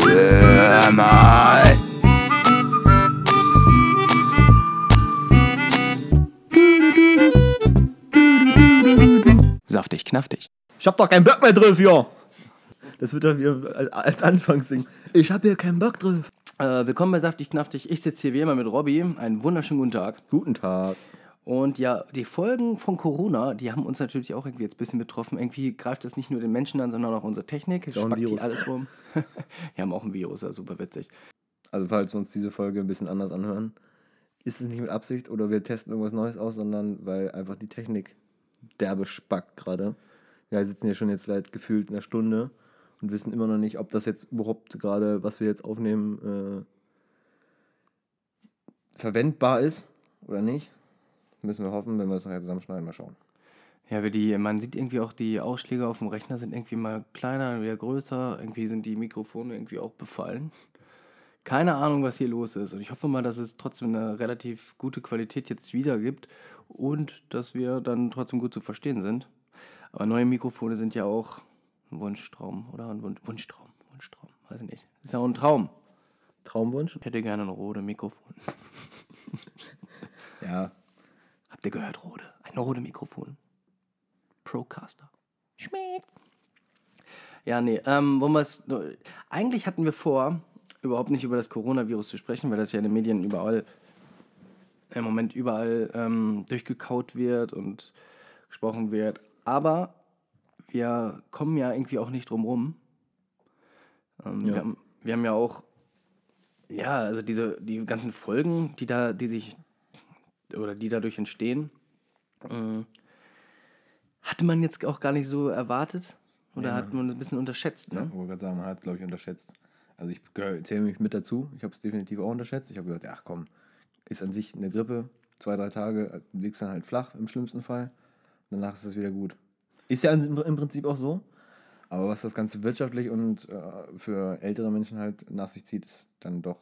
Hör mal. Saftig, knaftig. Ich hab doch keinen Bock mehr drauf, ja. Das wird doch wieder als- als Anfangsding. Ich hab hier keinen Bock drauf. Äh, willkommen bei Saftig, knaftig. Ich sitze hier wie immer mit Robby. Einen wunderschönen guten Tag. Guten Tag. Und ja, die Folgen von Corona, die haben uns natürlich auch irgendwie jetzt ein bisschen betroffen. Irgendwie greift das nicht nur den Menschen an, sondern auch unsere Technik. Ein spackt hier alles rum. wir haben auch ein Virus, ja, super witzig. Also falls wir uns diese Folge ein bisschen anders anhören, ist es nicht mit Absicht oder wir testen irgendwas Neues aus, sondern weil einfach die Technik derbe spackt gerade. Wir sitzen hier schon jetzt seit gefühlt einer Stunde und wissen immer noch nicht, ob das jetzt überhaupt gerade, was wir jetzt aufnehmen, äh, verwendbar ist oder nicht. Müssen wir hoffen, wenn wir es nachher zusammenschneiden, mal schauen. Ja, wie die, man sieht irgendwie auch, die Ausschläge auf dem Rechner sind irgendwie mal kleiner, wieder größer. Irgendwie sind die Mikrofone irgendwie auch befallen. Keine Ahnung, was hier los ist. Und ich hoffe mal, dass es trotzdem eine relativ gute Qualität jetzt wieder gibt und dass wir dann trotzdem gut zu verstehen sind. Aber neue Mikrofone sind ja auch ein Wunschtraum, oder? Ein Wun Wunschtraum, Wunschtraum, weiß ich nicht. Ist ja auch ein Traum. Traumwunsch? Ich hätte gerne ein Rode Mikrofon. Ja. Habt ihr gehört, Rode? Ein Rode Mikrofon. Procaster. Schmeckt. Ja, nee, ähm, wollen wir es. Eigentlich hatten wir vor, überhaupt nicht über das Coronavirus zu sprechen, weil das ja in den Medien überall, im Moment überall ähm, durchgekaut wird und gesprochen wird. Aber wir kommen ja irgendwie auch nicht drum rum. Ähm, Ja. wir, haben, wir haben ja auch, ja, also diese, die ganzen Folgen, die da, die sich oder die dadurch entstehen, äh, hatte man jetzt auch gar nicht so erwartet oder Ja, hat man ein bisschen unterschätzt, Ja, ne? ich wollte gerade sagen, man hat es, glaube ich, unterschätzt. Also ich zähle mich mit dazu. Ich habe es definitiv auch unterschätzt. Ich habe gesagt, ach komm, ist an sich eine Grippe. Zwei, drei Tage äh, liegst dann halt flach im schlimmsten Fall. Danach ist es wieder gut. Ist ja im im Prinzip auch so. Aber was das Ganze wirtschaftlich und äh, für ältere Menschen halt nach sich zieht, ist dann doch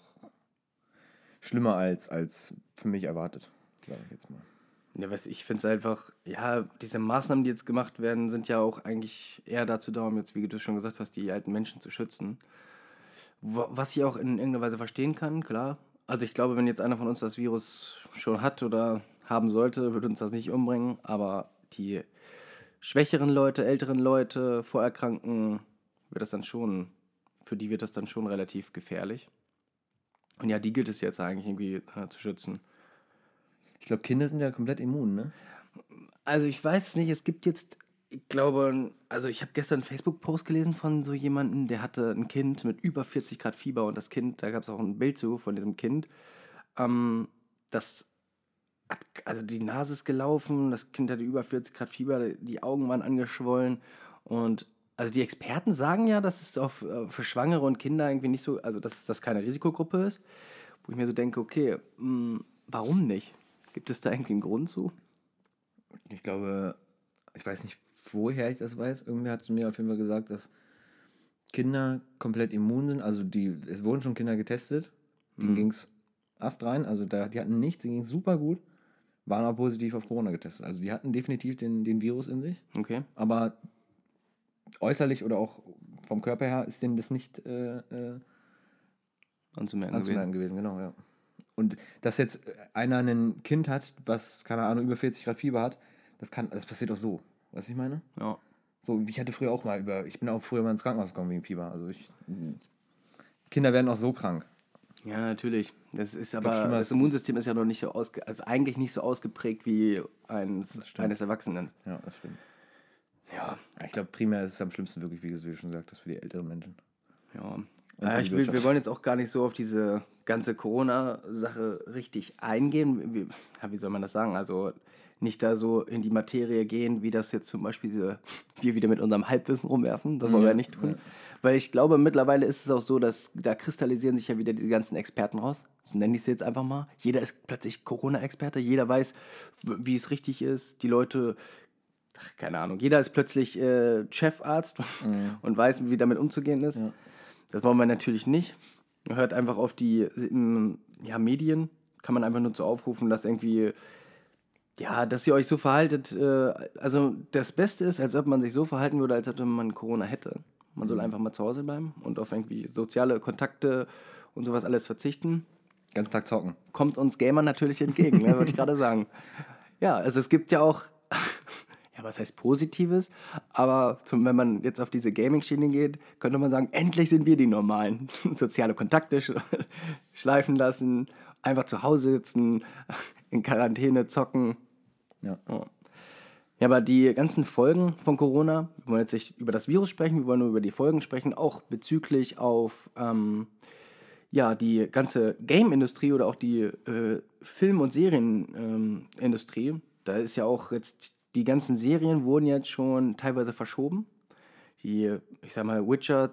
schlimmer als, als für mich erwartet. Sage ich jetzt mal. Ja, was ich finde es einfach, ja, diese Maßnahmen, die jetzt gemacht werden, sind ja auch eigentlich eher dazu da, um jetzt, wie du schon gesagt hast, die alten Menschen zu schützen. Wa- Was ich auch in irgendeiner Weise verstehen kann, klar. Also ich glaube, wenn jetzt einer von uns das Virus schon hat oder haben sollte, würde uns das nicht umbringen. Aber die schwächeren Leute, älteren Leute, Vorerkrankten, wird das dann schon, für die wird das dann schon relativ gefährlich. Und ja, die gilt es jetzt eigentlich irgendwie äh, zu schützen. Ich glaube, Kinder sind ja komplett immun, ne? Also ich weiß nicht, es gibt jetzt, ich glaube, also ich habe gestern einen Facebook-Post gelesen von so jemandem, der hatte ein Kind mit über 40 Grad Fieber und das Kind, da gab es auch ein Bild zu von diesem Kind, ähm, das hat, also die Nase ist gelaufen, das Kind hatte über 40 Grad Fieber, die Augen waren angeschwollen und also die Experten sagen ja, dass es auf, äh, für Schwangere und Kinder irgendwie nicht so, also dass das keine Risikogruppe ist, wo ich mir so denke, okay, mh, warum nicht? Gibt es da irgendwie einen Grund zu? Ich glaube, ich weiß nicht, woher ich das weiß. Irgendwer hat zu mir auf jeden Fall gesagt, dass Kinder komplett immun sind. Also die, es wurden schon Kinder getestet. Denen Mhm. ging es astrein. Also da, die hatten nichts, denen ging es super gut. Waren aber positiv auf Corona getestet. Also die hatten definitiv den, den Virus in sich. Okay. Aber äußerlich oder auch vom Körper her ist denen das nicht äh, äh, anzumerken, anzumerken gewesen. Genau, ja. Und dass jetzt einer ein Kind hat, was, keine Ahnung, über 40 Grad Fieber hat, das kann, das passiert auch so. Weißt du, ich meine? Ja. So, ich hatte früher auch mal über, ich bin auch früher mal ins Krankenhaus gekommen wegen Fieber. Also ich, Kinder werden auch so krank. ja, natürlich. Das ist glaub, aber, schlimmer das Immunsystem ist ja noch nicht so ausge, also eigentlich nicht so ausgeprägt wie eines, eines Erwachsenen. Ja, das stimmt. Ja, Ich glaube, primär ist es am schlimmsten wirklich, wie du schon sagtest, für die älteren Menschen. ja. Ja für ich will, wir wollen jetzt auch gar nicht so auf diese ganze Corona-Sache richtig eingehen. Wie, wie soll man das sagen? Also nicht da so in die Materie gehen, wie das jetzt zum Beispiel diese, wir wieder mit unserem Halbwissen rumwerfen. Das wollen wir Ja, ja nicht tun. ja. Weil ich glaube, mittlerweile ist es auch so, dass da kristallisieren sich ja wieder die ganzen Experten raus. So nenne ich es jetzt einfach mal. Jeder ist plötzlich Corona-Experte, jeder weiß, wie es richtig ist. Die Leute, ach, keine Ahnung, jeder ist plötzlich äh, Chefarzt und weiß, wie damit umzugehen ist. Ja. Das wollen wir natürlich nicht. Hört einfach auf die ähm, ja, Medien. Kann man einfach nur zu aufrufen, dass irgendwie, ja, dass ihr euch so verhaltet. Äh, also das Beste ist, als ob man sich so verhalten würde, als ob man Corona hätte. Man soll einfach mal zu Hause bleiben und auf irgendwie soziale Kontakte und sowas alles verzichten. Ganz Tag zocken. Kommt uns Gamer natürlich entgegen, ne, würde ich gerade sagen. Ja, also es gibt ja auch, ja, was heißt Positives, aber zum, wenn man jetzt auf diese Gaming-Schiene geht, könnte man sagen, endlich sind wir die Normalen. Soziale Kontakte sch schleifen lassen, einfach zu Hause sitzen, in Quarantäne zocken. Ja. Ja. Ja, aber die ganzen Folgen von Corona, wir wollen jetzt nicht über das Virus sprechen, wir wollen nur über die Folgen sprechen, auch bezüglich auf ähm, ja, die ganze Game-Industrie oder auch die äh, Film- und Serienindustrie. da ist ja auch jetzt, die ganzen Serien wurden jetzt schon teilweise verschoben. Die, ich sag mal, Witcher,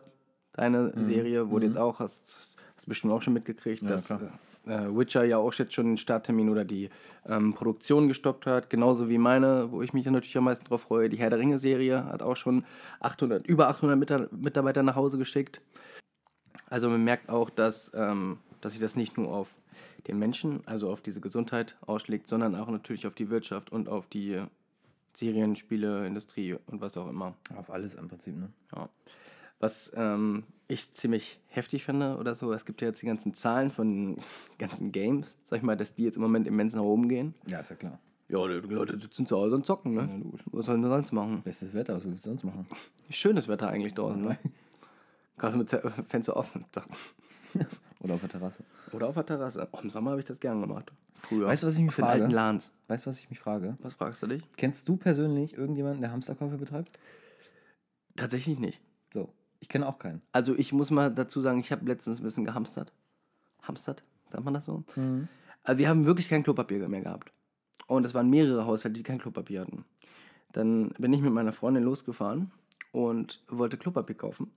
deine Serie, wurde jetzt auch, hast, hast du bestimmt auch schon mitgekriegt, Ja, dass klar. äh, Witcher ja auch jetzt schon den Starttermin oder die ähm, Produktion gestoppt hat, genauso wie meine, wo ich mich natürlich am meisten drauf freue. Die Herr der Ringe-Serie hat auch schon 800, über 800 Mita- Mitarbeiter nach Hause geschickt. Also man merkt auch, dass, ähm, dass sich das nicht nur auf den Menschen, also auf diese Gesundheit ausschlägt, sondern auch natürlich auf die Wirtschaft und auf die Serien, Spiele, Industrie und was auch immer. Auf alles im Prinzip, ne? Ja. Was ähm, ich ziemlich heftig finde oder so, es gibt ja jetzt die ganzen Zahlen von ganzen Games, sag ich mal, dass die jetzt im Moment immens nach oben gehen. Ja, ist ja klar. Ja, die Leute sitzen zu Hause und zocken, ne? Ja, logisch. Was sollen sie sonst machen? Bestes Wetter, was willst du sonst machen? Schönes Wetter eigentlich draußen, ne? Kannst du mit Fenster offen zocken. Oder auf der Terrasse. Oder auf der Terrasse. Oh, Im Sommer habe ich das gern gemacht. Früher. Weißt du, was ich mich Auf den frage? alten Lans. Weißt du, was ich mich frage? Was fragst du dich? Kennst du persönlich irgendjemanden, der Hamsterkäufe betreibt? Tatsächlich nicht. So. Ich kenne auch keinen. Also ich muss mal dazu sagen, ich habe letztens ein bisschen gehamstert. Hamstert? Sagt man das so? Also wir haben wirklich kein Klopapier mehr gehabt. Und es waren mehrere Haushalte, die kein Klopapier hatten. Dann bin ich mit meiner Freundin losgefahren und wollte Klopapier kaufen.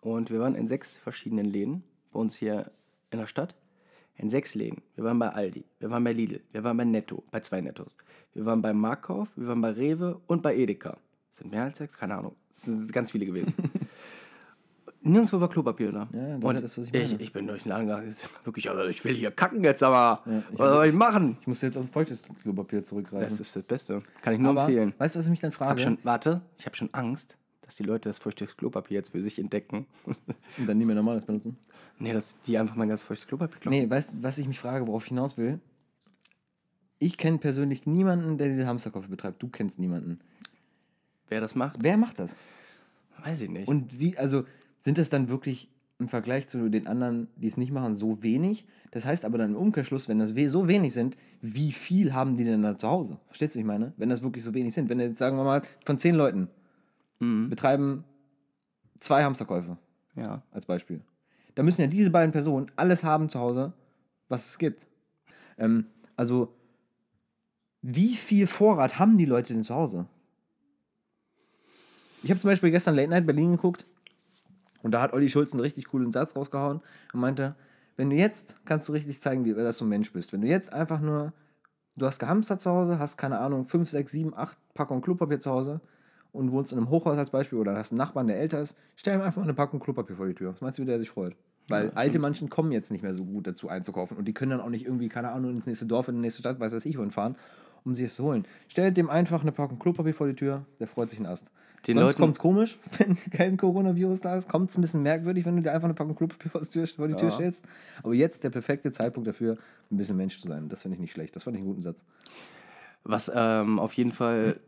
Und wir waren in sechs verschiedenen Läden bei uns hier in der Stadt. In sechs Läden. Wir waren bei Aldi, wir waren bei Lidl, wir waren bei Netto, bei zwei Nettos. Wir waren bei Marktkauf, wir waren bei Rewe und bei Edeka. Sind mehr als sechs? Keine Ahnung. Es sind ganz viele gewesen. Nirgendwo war Klopapier da. Ja, das und ist das, was ich ich, meine. ich bin durch den Laden gegangen. Wirklich, aber ich will hier kacken jetzt aber. Ja, ich was soll ich machen? Ich musste jetzt auf feuchtes Klopapier zurückgreifen. Das ist das Beste. Kann ich nur Aber, empfehlen. weißt du, was ich mich dann Hab frage? schon, warte, ich habe schon Angst, dass die Leute das feuchtes Klopapier jetzt für sich entdecken. Und dann nie mehr normales benutzen? nee, dass die einfach mal ganz feuchtes Klopapier kloppen. Nee, weißt du, was ich mich frage, worauf ich hinaus will? Ich kenne persönlich niemanden, der diese Hamsterkäufe betreibt. Du kennst niemanden. Wer das macht, Wer macht das? weiß ich nicht. Und wie, also sind das dann wirklich im Vergleich zu den anderen, die es nicht machen, so wenig? Das heißt aber dann im Umkehrschluss, wenn das so wenig sind, wie viel haben die denn da zu Hause? Verstehst du, was ich meine? Wenn das wirklich so wenig sind. Wenn jetzt, sagen wir mal, von zehn Leuten mhm. betreiben zwei Hamsterkäufe Ja. als Beispiel. Da müssen ja diese beiden Personen alles haben zu Hause, was es gibt. Ähm, also, wie viel Vorrat haben die Leute denn zu Hause? Ich habe zum Beispiel gestern Late Night Berlin geguckt und da hat Olli Schulz einen richtig coolen Satz rausgehauen und meinte, wenn du jetzt, kannst du richtig zeigen, wie, dass du ein Mensch bist. Wenn du jetzt einfach nur, du hast gehamstert zu Hause, hast keine Ahnung, 5, 6, 7, 8 Packungen Klopapier zu Hause und wohnst in einem Hochhaus als Beispiel oder hast einen Nachbarn, der älter ist, stell ihm einfach eine Packung Klopapier vor die Tür. Was meinst du, wie der sich freut? Weil alte Menschen kommen jetzt nicht mehr so gut dazu einzukaufen und die können dann auch nicht irgendwie, keine Ahnung, ins nächste Dorf, in die nächste Stadt, weiß was ich wohin fahren, um sich es zu holen. Stellt dem einfach eine Packung Klopapier vor die Tür, der freut sich einen Ast. Den Sonst kommt es komisch, wenn kein Coronavirus da ist, kommt es ein bisschen merkwürdig, wenn du dir einfach eine Packung Klopapier vor die Tür, vor die Tür Ja. stellst. Aber jetzt der perfekte Zeitpunkt dafür, ein bisschen Mensch zu sein. Das finde ich nicht schlecht. Das fand ich einen guten Satz. Was ähm, auf jeden Fall,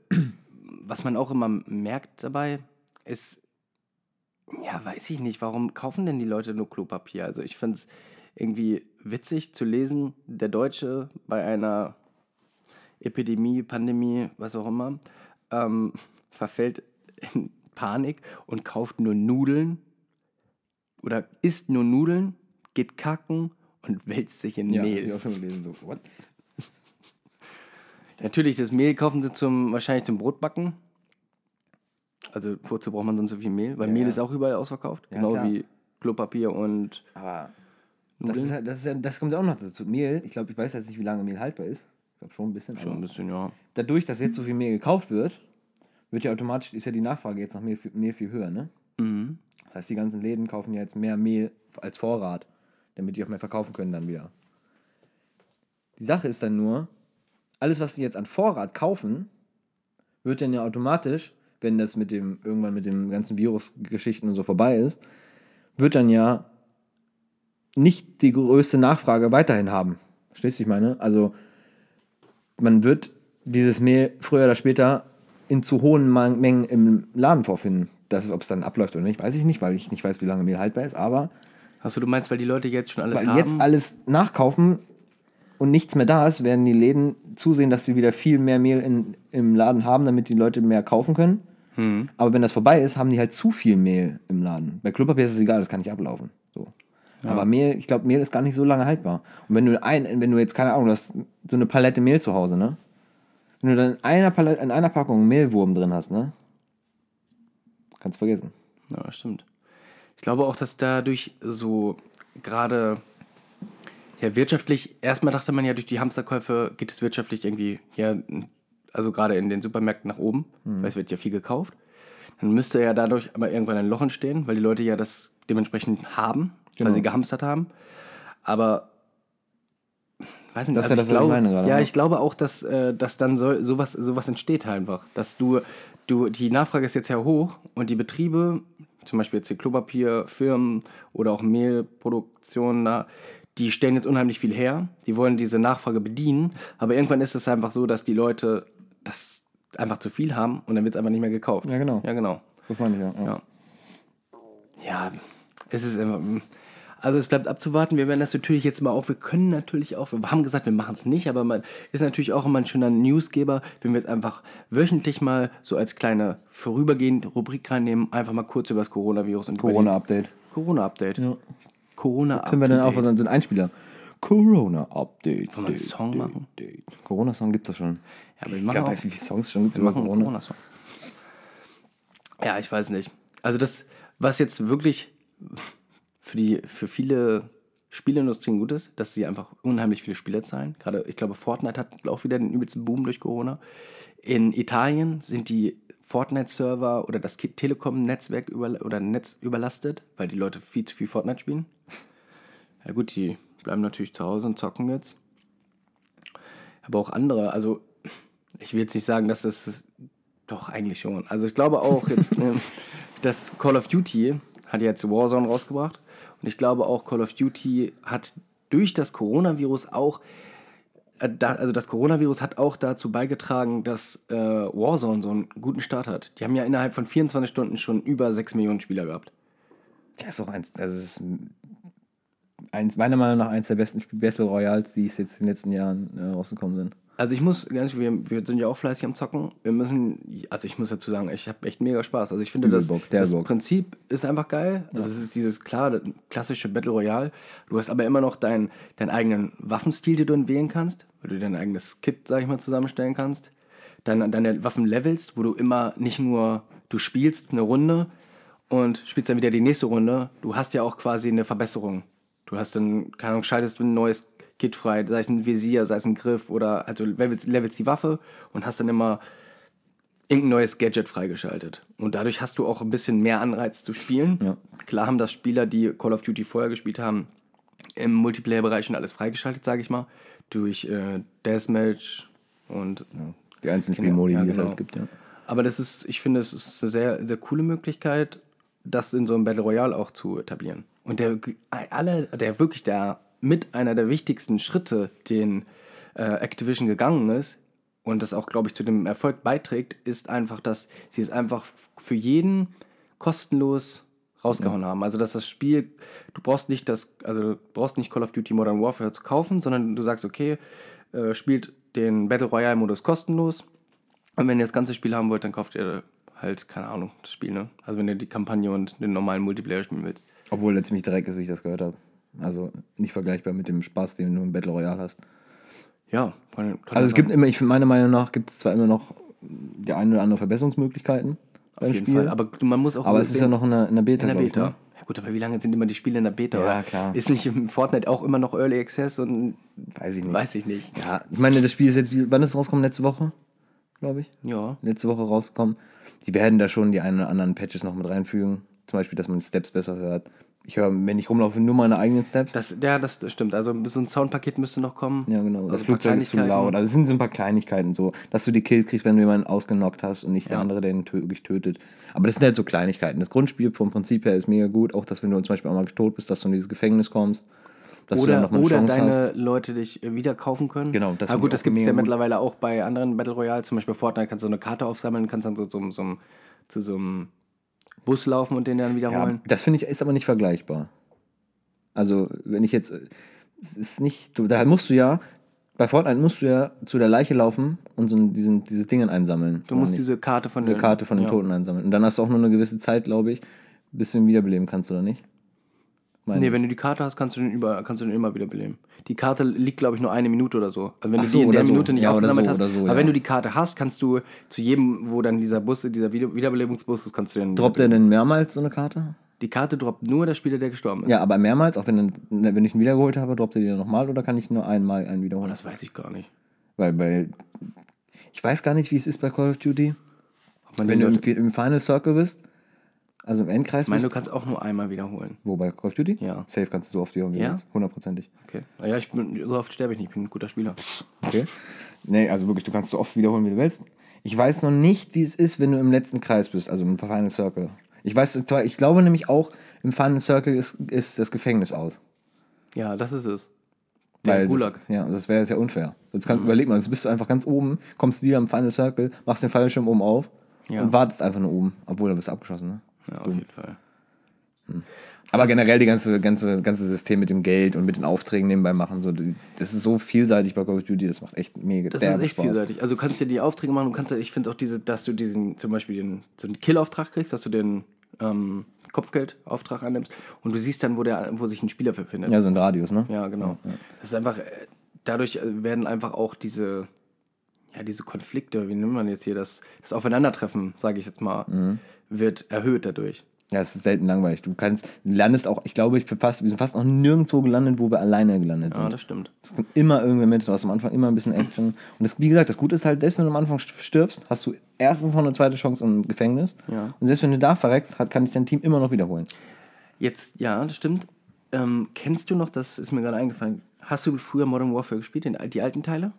was man auch immer merkt dabei, ist, ja, weiß ich nicht, warum kaufen denn die Leute nur Klopapier? Also ich finde es irgendwie witzig zu lesen, der Deutsche bei einer Epidemie, Pandemie, was auch immer, ähm, verfällt in Panik und kauft nur Nudeln oder isst nur Nudeln, geht kacken und wälzt sich in Ja, Mehl. ich auch schon gelesen. So, what? Natürlich, das Mehl kaufen sie zum, wahrscheinlich zum Brotbacken. Also wozu braucht man sonst so viel Mehl? Weil Ja, Mehl ist auch überall ausverkauft. Ja, genau klar. wie Klopapier und Aber das, ist halt, das, ist ja, das kommt ja auch noch dazu. Mehl, ich glaube, ich weiß jetzt nicht, wie lange Mehl haltbar ist. Ich glaube schon ein bisschen. schon ein bisschen, ja. dadurch, dass jetzt so viel Mehl gekauft wird, wird ja automatisch, ist ja die Nachfrage jetzt nach Mehl, viel- Mehl viel höher, ne? Mhm. Das heißt, die ganzen Läden kaufen ja jetzt mehr Mehl als Vorrat, damit die auch mehr verkaufen können dann wieder. Die Sache ist dann nur, alles, was die jetzt an Vorrat kaufen, wird dann ja automatisch, wenn das mit dem, irgendwann mit dem ganzen Virusgeschichten und so vorbei ist, wird dann ja nicht die größte Nachfrage weiterhin haben. Verstehst du, ich meine? Also, man wird dieses Mehl früher oder später in zu hohen Mengen im Laden vorfinden. Ob es dann abläuft oder nicht, weiß ich nicht, weil ich nicht weiß, wie lange Mehl haltbar ist. Aber Achso, du meinst, weil die Leute jetzt schon alles weil haben? jetzt alles nachkaufen und nichts mehr da ist, werden die Läden zusehen, dass sie wieder viel mehr Mehl in, im Laden haben, damit die Leute mehr kaufen können. Hm. Aber wenn das vorbei ist, haben die halt zu viel Mehl im Laden. Bei Klopapier ist es egal, das kann nicht ablaufen. So. Aber Mehl, ich glaube, Mehl ist gar nicht so lange haltbar. Und wenn du ein, wenn du jetzt, keine Ahnung, du hast so eine Palette Mehl zu Hause, ne? Wenn du dann in einer, Palette, in einer Packung Mehlwurm drin hast, ne? Kannst vergessen. Ja, stimmt. Ich glaube auch, dass dadurch so gerade ja wirtschaftlich, erstmal dachte man ja, durch die Hamsterkäufe geht es wirtschaftlich irgendwie, ja, also gerade in den Supermärkten nach oben, Mhm. weil es wird ja viel gekauft. Dann müsste ja dadurch aber irgendwann ein Loch entstehen, weil die Leute ja das dementsprechend haben, Genau. weil sie gehamstert haben. Aber weiß nicht, Das ist also ja das, ich was ich glaube, meine gerade, ja, ne? ich glaube auch, dass, äh, dass dann so, sowas, sowas entsteht halt einfach. Dass du, du, die Nachfrage ist jetzt ja hoch und die Betriebe, zum Beispiel jetzt die Klopapierfirmen oder auch Mehlproduktionen da, die stellen jetzt unheimlich viel her. Die wollen diese Nachfrage bedienen, aber irgendwann ist es einfach so, dass die Leute das einfach zu viel haben und dann wird es einfach nicht mehr gekauft. Ja, genau. Ja, genau. Das meine ich ja. ja. Ja. Ja, es ist immer. Also es bleibt abzuwarten. Wir werden das natürlich jetzt mal auch, wir können natürlich auch, wir haben gesagt, wir machen es nicht, aber man ist natürlich auch immer ein schöner Newsgeber, wenn wir jetzt einfach wöchentlich mal so als kleine vorübergehende Rubrik reinnehmen, einfach mal kurz über das Coronavirus und Corona-Update. Corona-Update. Ja. Corona-Update. Können wir dann auch so einen Einspieler? Corona-Update. Wollen wir einen Song machen? Corona-Song gibt es schon. Ja, aber ich glaube, wie viele Songs schon gibt Wir machen Corona? Corona-Song. Ja, ich weiß nicht. Also das, was jetzt wirklich für die, für viele Spieleindustrien gut ist, dass sie einfach unheimlich viele Spieler zahlen. Gerade, ich glaube, Fortnite hat auch wieder den übelsten Boom durch Corona. In Italien sind die Fortnite-Server oder das Telekom-Netzwerk oder Netz überlastet, weil die Leute viel zu viel Fortnite spielen. Ja gut, die bleiben natürlich zu Hause und zocken jetzt. Aber auch andere, also ich will jetzt nicht sagen, dass das doch eigentlich schon. Also ich glaube auch jetzt, ähm, dass Call of Duty hat jetzt Warzone rausgebracht und ich glaube auch Call of Duty hat durch das Coronavirus auch da, also das Coronavirus hat auch dazu beigetragen, dass äh, Warzone so einen guten Start hat. Die haben ja innerhalb von 24 Stunden schon über 6 Millionen Spieler gehabt. Ja, ist auch eins, also es ist eins, meiner Meinung nach eins der besten Battle Royals, die es jetzt in den letzten Jahren äh, rausgekommen sind. Also ich muss, ganz, wir, wir sind ja auch fleißig am Zocken. Wir müssen, also ich muss dazu sagen, ich habe echt mega Spaß. Also ich finde, das, Bock, der das Bock. Prinzip ist einfach geil. Also es ist dieses, klar, klassische Battle Royale. Du hast aber immer noch deinen deinen eigenen Waffenstil, den du dann wählen kannst, weil du dein eigenes Kit, sag ich mal, zusammenstellen kannst. Dann deine Waffen levelst, wo du immer nicht nur, du spielst eine Runde und spielst dann wieder die nächste Runde. Du hast ja auch quasi eine Verbesserung. Du hast dann, keine Ahnung, schaltest du ein neues Kit frei, sei es ein Visier, sei es ein Griff oder also levelst, levelst die Waffe und hast dann immer irgendein neues Gadget freigeschaltet. Und dadurch hast du auch ein bisschen mehr Anreiz zu spielen. Ja. Klar haben das Spieler, die Call of Duty vorher gespielt haben, im Multiplayer-Bereich schon alles freigeschaltet, sage ich mal. Durch äh, Deathmatch und Die einzelnen Spielmodi, ja, die es genau. halt gibt, ja. aber das ist, ich finde, es ist eine sehr, sehr coole Möglichkeit, das in so einem Battle Royale auch zu etablieren. Und der, alle, der wirklich der mit einer der wichtigsten Schritte, den äh, Activision gegangen ist und das auch, glaube ich, zu dem Erfolg beiträgt, ist einfach, dass sie es einfach für jeden kostenlos rausgehauen haben. Also dass das Spiel, du brauchst nicht das, also du brauchst nicht Call of Duty Modern Warfare zu kaufen, sondern du sagst, okay, äh, spielt den Battle Royale Modus kostenlos. Und wenn ihr das ganze Spiel haben wollt, dann kauft ihr halt, keine Ahnung, das Spiel, ne? Also wenn ihr die Kampagne und den normalen Multiplayer spielen willst. Obwohl der ziemlich direkt ist, wie ich das gehört habe. Also nicht vergleichbar mit dem Spaß, den du im Battle Royale hast. Ja, kann, kann Also es gibt immer, ich finde meiner Meinung nach gibt es zwar immer noch die eine oder andere Verbesserungsmöglichkeiten beim auf jeden Spiel, Fall. Aber man muss auch aber es ist ja noch in der, in der Beta. in der Beta. ne? Ja gut, aber wie lange sind immer die Spiele in der Beta? Ja, oder? klar. Ist nicht im Fortnite auch immer noch Early Access und Weiß ich nicht. weiß ich nicht. Ja, ich meine, das Spiel ist jetzt, wie, wann ist es rausgekommen? Letzte Woche, glaube ich. Ja. Letzte Woche rausgekommen. Die werden da schon die einen oder anderen Patches noch mit reinfügen. Zum Beispiel, dass man Steps besser hört. Ich höre, wenn ich rumlaufe, nur meine eigenen Steps. Das, ja, das stimmt. Also so ein Soundpaket müsste noch kommen. Ja, genau. Also Das Flugzeug ist zu laut. Also es sind so ein paar Kleinigkeiten so, dass du die Kills kriegst, wenn du jemanden ausgenockt hast und nicht der Ja. andere, der ihn wirklich tötet. Aber das sind halt so Kleinigkeiten. Das Grundspiel vom Prinzip her ist mega gut. Auch, dass wenn du zum Beispiel einmal tot bist, dass du in dieses Gefängnis kommst. Dass du dann Oder, noch eine oder Chance deine hast. Leute dich äh, wieder kaufen können. Genau, das Aber gut, das gibt es ja gut. mittlerweile auch bei anderen Battle Royale. Zum Beispiel Fortnite kannst du so eine Karte aufsammeln, kannst dann so, so, so, zu so einem Bus laufen und den dann Ja, wiederholen. das finde ich ist aber nicht vergleichbar. Also, wenn ich jetzt. Es ist nicht. Du, da musst du ja. Bei Fortnite musst du ja zu der Leiche laufen und so diesen, diese Dingen einsammeln. du musst nicht? diese Karte von diese den, Karte von den ja. Toten einsammeln. Und dann hast du auch nur eine gewisse Zeit, glaube ich, bis du ihn wiederbeleben kannst, oder nicht? Meine Nee, ich. wenn du die Karte hast, kannst du den, über, kannst du den immer wieder beleben. Die Karte liegt, glaube ich, nur eine Minute oder so. Also wenn Ach du so, die in der so. Minute nicht Ja, oder aufgesammelt so, hast. so, aber ja. wenn du die Karte hast, kannst du zu jedem, wo dann dieser Bus, dieser Wieder Wiederbelebungsbus ist, kannst du den. Droppt er denn mehrmals so eine Karte? Die Karte droppt nur der Spieler, der gestorben ist. Ja, aber mehrmals, auch wenn, dann- wenn ich ihn wiedergeholt habe, droppt er die dann nochmal oder kann ich nur einmal einen Oh, wiederholen? das weiß ich gar nicht. Weil bei. Ich weiß gar nicht, wie es ist bei Call of Duty. Wenn du im, im Final Circle bist, also im Endkreis ich meine, du kannst auch nur einmal wiederholen. Wo bei Call of Duty? Ja. Safe kannst du so oft wiederholen, wie du Ja? Hundertprozentig. Okay. Ja, ich bin, so oft sterbe ich nicht, ich bin ein guter Spieler. Okay. Nee, also wirklich, du kannst so oft wiederholen, wie du willst. Ich weiß noch nicht, wie es ist, wenn du im letzten Kreis bist, also im Final Circle. Ich weiß zwar, ich glaube nämlich auch, im Final Circle ist, ist das Gefängnis aus. Ja, das ist es. Der Weil Gulag. Das, ja, das wäre jetzt ja unfair. Jetzt kann, überleg mal, jetzt bist du einfach ganz oben, kommst wieder im Final Circle, machst den Fallschirm oben auf Ja. und wartest einfach nur oben, obwohl du bist abgeschossen. Ne? Ja, auf jeden Fall. Aber generell die ganze, ganze, ganze System mit dem Geld und mit den Aufträgen nebenbei machen, so, das ist so vielseitig bei Call of Duty, das macht echt mega Das derbe ist echt Spaß. vielseitig. Also du kannst dir die Aufträge machen, du kannst ja, ich finde auch diese, dass du diesen, zum Beispiel den, so einen Kill-Auftrag kriegst, dass du den ähm, Kopfgeldauftrag annimmst und du siehst dann, wo der, wo sich ein Spieler befindet. Ja, so ein Radius, ne? Ja, genau. Das ist einfach, äh, dadurch äh, werden einfach auch diese, ja, diese Konflikte, wie nennt man jetzt hier, das, das Aufeinandertreffen, sage ich jetzt mal, Mhm. Wird erhöht dadurch. Ja, es ist selten langweilig. Du kannst, landest auch, ich glaube, ich bin fast, wir sind fast noch nirgendwo gelandet, wo wir alleine gelandet Ja, sind. das stimmt. Es kommt immer irgendwer mit, du hast am Anfang immer ein bisschen Action. Und das, wie gesagt, das Gute ist halt, selbst wenn du am Anfang stirbst, hast du erstens noch eine zweite Chance im Gefängnis. Ja. Und selbst wenn du da verreckst, hat, kann dich dein Team immer noch wiederholen. Jetzt, ja, das stimmt. Ähm, kennst du noch, das ist mir gerade eingefallen, hast du früher Modern Warfare gespielt, die alten Teile?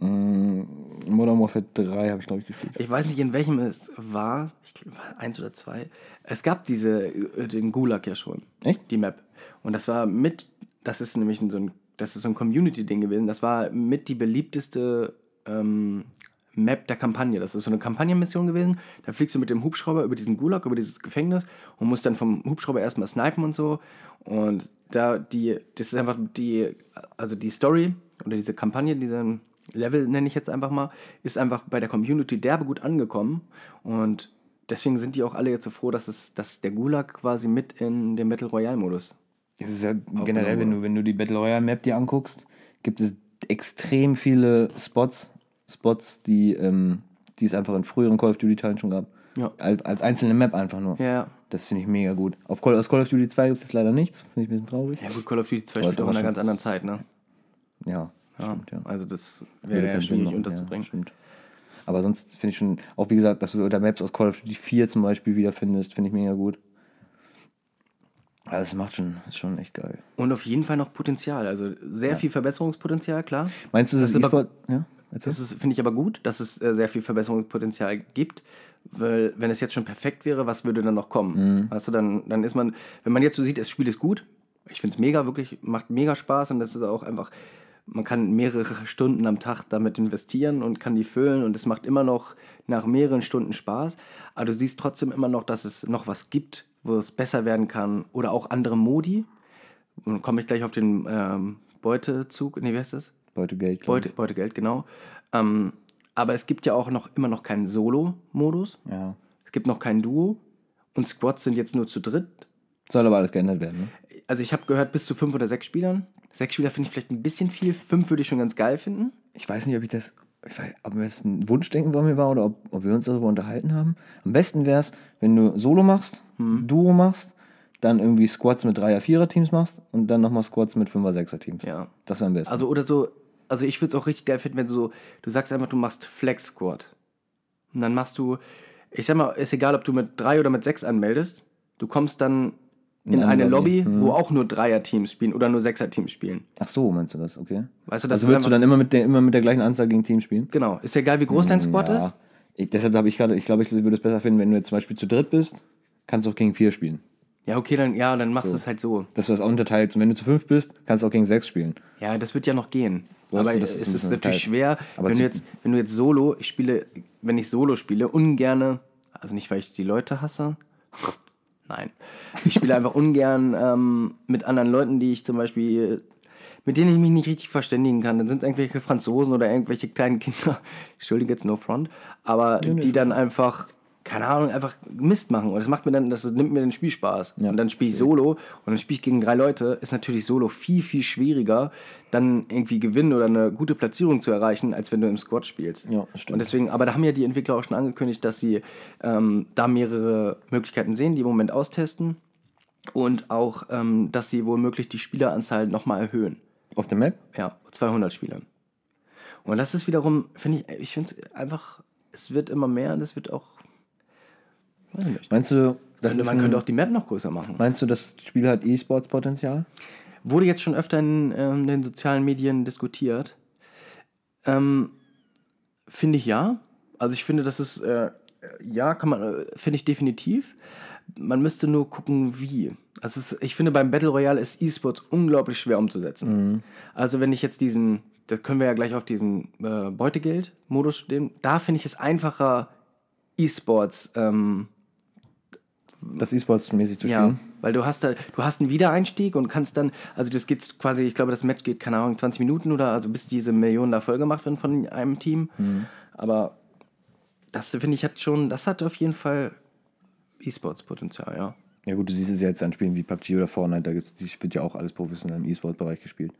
Mm, Modern Warfare 3 habe ich, glaube ich, gespielt. Ich weiß nicht, in welchem es war. Ich glaube, war eins oder zwei. Es gab diese, äh, den Gulag ja schon. Echt? Die Map. Und das war mit, das ist nämlich so ein, das ist so ein Community-Ding gewesen. Das war mit die beliebteste ähm, Map der Kampagne. Das ist so eine Kampagnenmission gewesen. Da fliegst du mit dem Hubschrauber über diesen Gulag, über dieses Gefängnis und musst dann vom Hubschrauber erstmal snipen und so. Und da die, das ist einfach die, also die Story oder diese Kampagne, diese Level nenne ich jetzt einfach mal, ist einfach bei der Community derbe gut angekommen. Und deswegen sind die auch alle jetzt so froh, dass es, dass der Gulag quasi mit in den Battle Royale-Modus. Es ist ja generell, wenn du, wenn du die Battle Royale Map dir anguckst, gibt es extrem viele Spots, Spots, die, ähm, die es einfach in früheren Call of Duty Teilen schon gab. Ja. Als, als einzelne Map einfach nur. Ja, Das finde ich mega gut. Auf Call, aus Call of Duty 2 gibt es jetzt leider nichts. Finde ich ein bisschen traurig. Ja gut, Call of Duty 2 Aber spielt auch in einer ganz anderen Zeit, ne? Ja, stimmt, ja. Also das wäre ja schwierig machen, unterzubringen. Ja, stimmt. Aber sonst finde ich schon, auch wie gesagt, dass du unter Maps aus Call of Duty 4 zum Beispiel wiederfindest, finde ich mega gut. Also es macht schon, ist schon echt geil. Und auf jeden Fall noch Potenzial. Also sehr viel Verbesserungspotenzial, klar. Meinst du, das, Das ist aber-? Ja. Das ist, finde ich aber gut, dass es äh, sehr viel Verbesserungspotenzial gibt. Weil, wenn es jetzt schon perfekt wäre, was würde dann noch kommen? Weißt du, dann, dann ist man, wenn man jetzt so sieht, das Spiel ist gut, ich finde es mega, wirklich, macht mega Spaß und das ist auch einfach, man kann mehrere Stunden am Tag damit investieren und kann die füllen und es macht immer noch nach mehreren Stunden Spaß. Aber du siehst trotzdem immer noch, dass es noch was gibt, wo es besser werden kann oder auch andere Modi. Und dann komme ich gleich auf den ähm, Beutezug, nee, wie heißt das? Beute Geld. glaub Beute, Beutegeld, genau. Ähm, aber es gibt ja auch noch immer noch keinen Solo-Modus. Ja. Es gibt noch kein Duo. Und Squads sind jetzt nur zu dritt. Soll aber alles geändert werden, ne? Also ich habe gehört, bis zu fünf oder sechs Spielern. Sechs Spieler finde ich vielleicht ein bisschen viel. Fünf würde ich schon ganz geil finden. Ich weiß nicht, ob ich das, ich weiß, ob das ein Wunschdenken von mir war oder ob, ob wir uns darüber unterhalten haben. Am besten wäre es, wenn du Solo machst, Duo machst, dann irgendwie Squads mit 3er, 4er Teams machst und dann nochmal Squads mit 5er, 6er Teams. Ja. Das wäre am besten. Also oder so, also ich würde es auch richtig geil finden, wenn du so, du sagst einfach, du machst Flex Squad. Und dann machst du, ich sag mal, ist egal, ob du mit drei oder mit sechs anmeldest. Du kommst dann in, In eine Lobby, Lobby, wo auch nur Dreier-Teams spielen oder nur Sechser-Teams spielen. Ach so, meinst du das? Okay. Weißt du, das also würdest du dann immer mit, der, immer mit der gleichen Anzahl gegen Teams spielen? Genau. Ist ja egal, wie groß dein Squad ist. Ich, deshalb habe ich gerade, ich glaube, ich würde es besser finden, wenn du jetzt zum Beispiel zu dritt bist, kannst du auch gegen vier spielen. Ja, okay, dann, ja, dann machst du es halt so. Dass du das auch unterteilst. Und wenn du zu fünf bist, kannst du auch gegen sechs spielen. Ja, das wird ja noch gehen. Weißt aber du, das es ist ein ist natürlich schwer, Aber wenn du, jetzt, wenn du jetzt Solo, ich spiele, wenn ich Solo spiele, ungerne, also nicht, weil ich die Leute hasse, nein, ich spiele einfach ungern ähm, mit anderen Leuten, die ich zum Beispiel, mit denen ich mich nicht richtig verständigen kann. Dann sind es irgendwelche Franzosen oder irgendwelche kleinen Kinder, entschuldige jetzt no front, aber die dann einfach, keine Ahnung, einfach Mist machen. Und das macht mir dann, das nimmt mir den Spielspaß. Ja. Und dann spiele ich Solo und dann spiele ich gegen drei Leute. Ist natürlich Solo viel, viel schwieriger, dann irgendwie gewinnen oder eine gute Platzierung zu erreichen, als wenn du im Squad spielst. Ja, stimmt. Und deswegen, aber da haben ja die Entwickler auch schon angekündigt, dass sie ähm, da mehrere Möglichkeiten sehen, die im Moment austesten. Und auch, ähm, dass sie womöglich die Spieleranzahl nochmal erhöhen. Auf der Map? Ja, 200 Spieler. Und das ist wiederum, finde ich, ich finde es einfach, es wird immer mehr und es wird auch. Meinst du, das Könnte, man ein, könnte auch die Map noch größer machen. meinst du, das Spiel hat E-Sports-Potenzial? Wurde jetzt schon öfter in ähm, den sozialen Medien diskutiert. Ähm, finde ich ja. Also ich finde, das ist, äh, ja, kann man, äh, finde ich definitiv. Man müsste nur gucken, wie. Also ist, ich finde, beim Battle Royale ist E-Sports unglaublich schwer umzusetzen. Also wenn ich jetzt diesen, das können wir ja gleich auf diesen äh, Beutegeld-Modus stehen, da finde ich es einfacher, E-Sports ähm, Das E-Sports-mäßig zu ja, spielen? weil du hast da, du hast einen Wiedereinstieg und kannst dann, also das geht quasi, ich glaube, das Match geht, keine Ahnung, 20 Minuten oder also bis diese Millionen da voll gemacht werden von einem Team. Mhm. Aber das finde ich hat schon, das hat auf jeden Fall E-Sports-Potenzial, ja. Ja gut, du siehst es ja jetzt an Spielen wie PUBG oder Fortnite, da gibt's, die wird ja auch alles professionell im E-Sport-Bereich gespielt.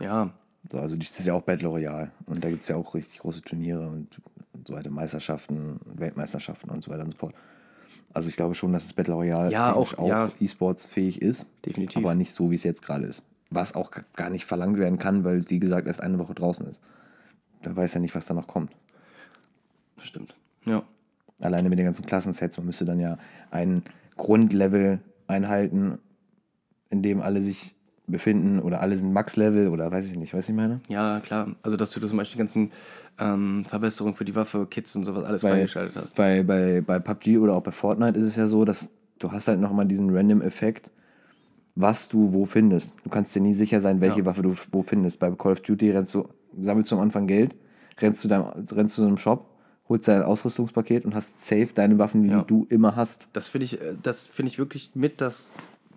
Ja, So, also das ist ja auch Battle Royale und da gibt es ja auch richtig große Turniere und, und so weiter, Meisterschaften, Weltmeisterschaften und so weiter und so fort. Also ich glaube schon, dass das Battle Royale Ja, technisch auch- ja. E-Sports fähig ist, Definitiv. aber nicht so, wie es jetzt gerade ist. Was auch gar nicht verlangt werden kann, weil wie gesagt erst eine Woche draußen ist. Da weiß ja nicht, was da noch kommt. das stimmt. Ja. Alleine mit den ganzen Klassensets, man müsste dann ja ein Grundlevel einhalten, in dem alle sich befinden oder alle sind Max-Level oder weiß ich nicht, weiß ich meine? Ja, klar. Also, dass du zum Beispiel die ganzen ähm, Verbesserungen für die Waffe, Kits und sowas alles Bei, freigeschaltet hast. bei, bei, bei PUBG oder auch bei Fortnite ist es ja so, dass du hast halt nochmal diesen Random-Effekt, was du wo findest. Du kannst dir nie sicher sein, welche Ja. Waffe du wo findest. Bei Call of Duty rennst du, sammelst du am Anfang Geld, rennst du, deinem, rennst zu einem Shop, holst dein Ausrüstungspaket und hast safe deine Waffen, die Ja. du immer hast. Das finde ich, äh, das finde ich wirklich mit das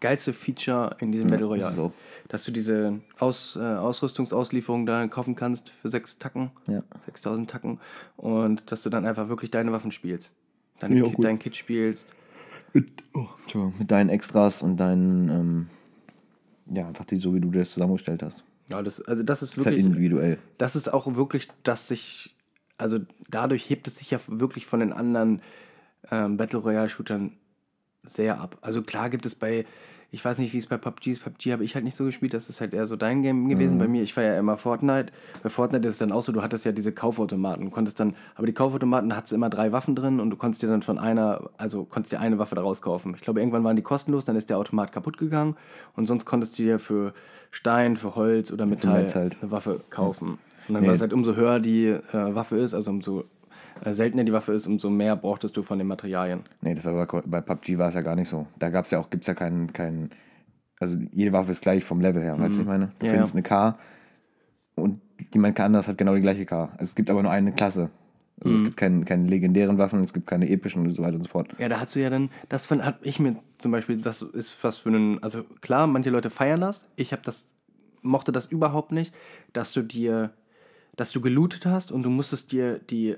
geilste Feature in diesem Battle Royale. so. Dass du diese Aus, äh, Ausrüstungsauslieferung da kaufen kannst für sechs Tacken, Ja. 6000 Tacken und dass du dann einfach wirklich deine Waffen spielst. Deine, auch Kit, dein Kit spielst. Mit, oh, mit deinen Extras und deinen, ähm, ja, einfach die, so wie du das zusammengestellt hast. Ja, das, also das ist Das ist halt wirklich, individuell. das ist auch wirklich, dass sich, also dadurch hebt es sich ja wirklich von den anderen ähm, Battle Royale Shootern sehr ab. Also klar gibt es bei, ich weiß nicht, wie es bei PUBG ist. PUBG habe ich halt nicht so gespielt, das ist halt eher so dein Game gewesen. Bei mir, ich war ja immer Fortnite. Bei Fortnite ist es dann auch so, du hattest ja diese Kaufautomaten. Du konntest dann, aber die Kaufautomaten, hattest immer drei Waffen drin und du konntest dir dann von einer, also konntest dir eine Waffe daraus kaufen. Ich glaube, irgendwann waren die kostenlos, dann ist der Automat kaputt gegangen und sonst konntest du dir für Stein, für Holz oder Metall halt. eine Waffe kaufen. Und dann Nee. war es halt, umso höher die äh, Waffe ist, also umso seltener die Waffe ist, umso mehr brauchtest du von den Materialien. Nee, das war bei, bei PUBG war es ja gar nicht so. Da gab es ja auch, gibt es ja keinen, keinen, also jede Waffe ist gleich vom Level her, weißt du, was ich meine? Du Ja, findest ja. eine K und jemand anders hat genau die gleiche K. Es gibt aber nur eine Klasse. Also Mhm. es gibt keinen, keine legendären Waffen, es gibt keine epischen und so weiter und so fort. Ja, da hast du ja dann, das von, hab ich mir zum Beispiel, das ist was für einen, also klar, manche Leute feiern das. Ich habe das, mochte das überhaupt nicht, dass du dir, dass du gelootet hast und du musstest dir die,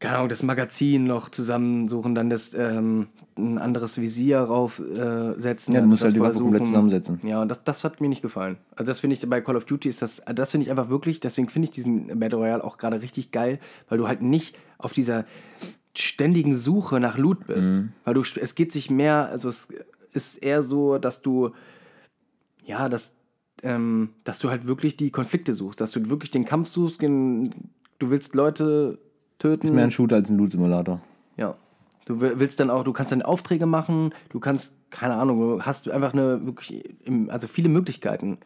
keine Ahnung, das Magazin noch zusammensuchen, dann das, ähm, ein anderes Visier raufsetzen. Äh, Ja, du musst halt die Waffe komplett zusammensetzen. Ja, und das, das hat mir nicht gefallen. Also das finde ich bei Call of Duty ist das, das finde ich einfach wirklich, deswegen finde ich diesen Battle Royale auch gerade richtig geil, weil du halt nicht auf dieser ständigen Suche nach Loot bist. Mhm. Weil du, es geht sich mehr, also es ist eher so, dass du, ja, dass, ähm, dass du halt wirklich die Konflikte suchst, dass du wirklich den Kampf suchst, du willst Leute töten. Ist mehr ein Shooter als ein Loot-Simulator. Ja. Du wi- willst dann auch, du kannst dann Aufträge machen, du kannst, keine Ahnung, du hast einfach eine wirklich, also viele Möglichkeiten.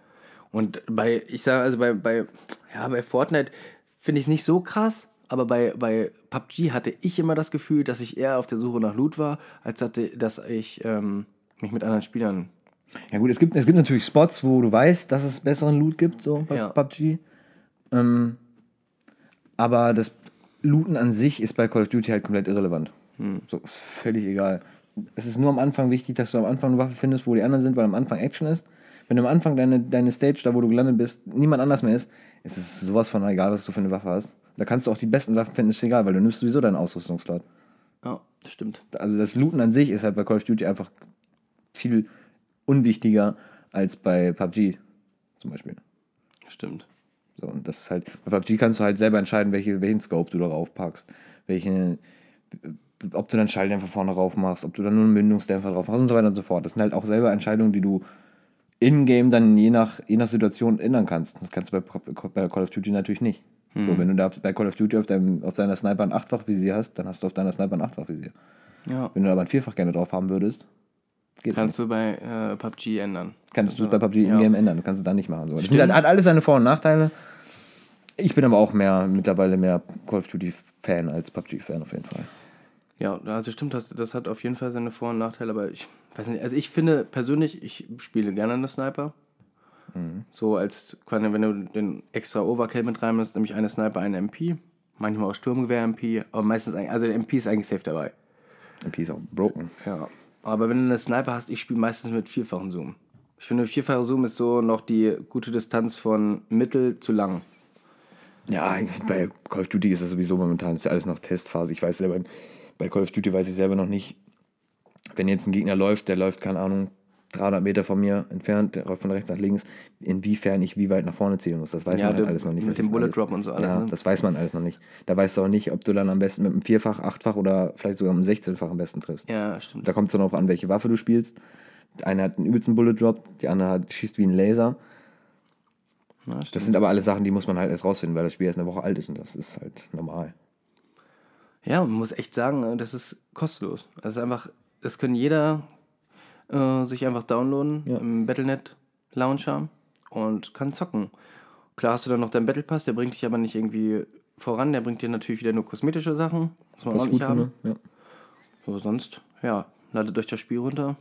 Und bei, ich sage, also bei, bei, ja, bei Fortnite finde ich es nicht so krass, aber bei, bei PUBG hatte ich immer das Gefühl, dass ich eher auf der Suche nach Loot war, als hatte, dass ich ähm, mich mit anderen Spielern. Ja gut, es gibt, es gibt natürlich Spots, wo du weißt, dass es besseren Loot gibt, so bei Ja. PUBG. Ähm, aber das Looten an sich ist bei Call of Duty halt komplett irrelevant. So, ist völlig egal. Es ist nur am Anfang wichtig, dass du am Anfang eine Waffe findest, wo die anderen sind, weil am Anfang Action ist. Wenn du am Anfang deine, deine Stage, da wo du gelandet bist, niemand anders mehr ist, ist es sowas von egal, was du für eine Waffe hast. Da kannst du auch die besten Waffen finden, ist egal, weil du nimmst sowieso deinen Ausrüstungslot. Ja, stimmt. Also das Looten an sich ist halt bei Call of Duty einfach viel unwichtiger als bei PUBG zum Beispiel. Stimmt. So, und das ist halt, bei PUBG kannst du halt selber entscheiden, welche, welchen Scope du darauf packst, welche, ob du dann Schalldämpfer vorne drauf machst, ob du dann nur einen Mündungsdämpfer drauf machst und so weiter und so fort. Das sind halt auch selber Entscheidungen, die du in-game dann je nach, je nach Situation ändern kannst. Das kannst du bei, bei Call of Duty natürlich nicht. So, wenn du da bei Call of Duty auf, deinem, auf deiner Sniper ein Achtfach-Visier hast, dann hast du auf deiner Sniper ein Achtfach-Visier. Ja. Wenn du aber ein Vierfach gerne drauf haben würdest, geht Kannst du bei äh, PUBG ändern. Kannst du es bei PUBG Ja. in-game ändern, das kannst du da nicht machen. So. Das halt, hat alles seine Vor- und Nachteile. Ich bin aber auch mehr, mittlerweile mehr Call of Duty-Fan als PUBG-Fan auf jeden Fall. Ja, also stimmt, das, das hat auf jeden Fall seine Vor- und Nachteile, aber ich weiß nicht, also ich finde persönlich, ich spiele gerne eine Sniper. So als, wenn du den extra Overkill mit reinnimmst, nämlich eine Sniper, eine MP, manchmal auch Sturmgewehr-MP, aber meistens, also der MP ist eigentlich safe dabei. MP ist auch broken. Ja. Aber wenn du eine Sniper hast, ich spiele meistens mit vierfachen Zoom. Ich finde, vierfacher Zoom ist so noch die gute Distanz von mittel zu lang. Ja, bei Call of Duty ist das sowieso momentan, ist ja alles noch Testphase. Ich weiß selber, bei Call of Duty weiß ich selber noch nicht, wenn jetzt ein Gegner läuft, der läuft, keine Ahnung, 300 Meter von mir entfernt, der läuft von rechts nach links, inwiefern ich wie weit nach vorne zielen muss. Das weiß Ja, man halt alles noch nicht. mit Das dem Bullet alles, Drop und so alles, Ja, ne? das weiß man alles noch nicht. Da weißt du auch nicht, ob du dann am besten mit einem Vierfach, Achtfach oder vielleicht sogar einem 16-fach am besten triffst. Ja, stimmt. Da kommt es dann auch an, welche Waffe du spielst. Eine hat einen übelsten Bullet Drop, die andere hat, schießt wie ein Laser. Ja, Das sind aber alle Sachen, die muss man halt erst rausfinden, weil das Spiel erst eine Woche alt ist und das ist halt normal. Ja, man muss echt sagen, äh, das ist kostenlos. Das ist einfach, das können jeder äh, sich einfach downloaden Ja. im Battlenet Launcher und kann zocken. Klar hast du dann noch deinen Battle Pass, der bringt dich aber nicht irgendwie voran, der bringt dir natürlich wieder nur kosmetische Sachen, muss man auch nicht gut haben. Ja. So, sonst, ja, ladet euch das Spiel runter,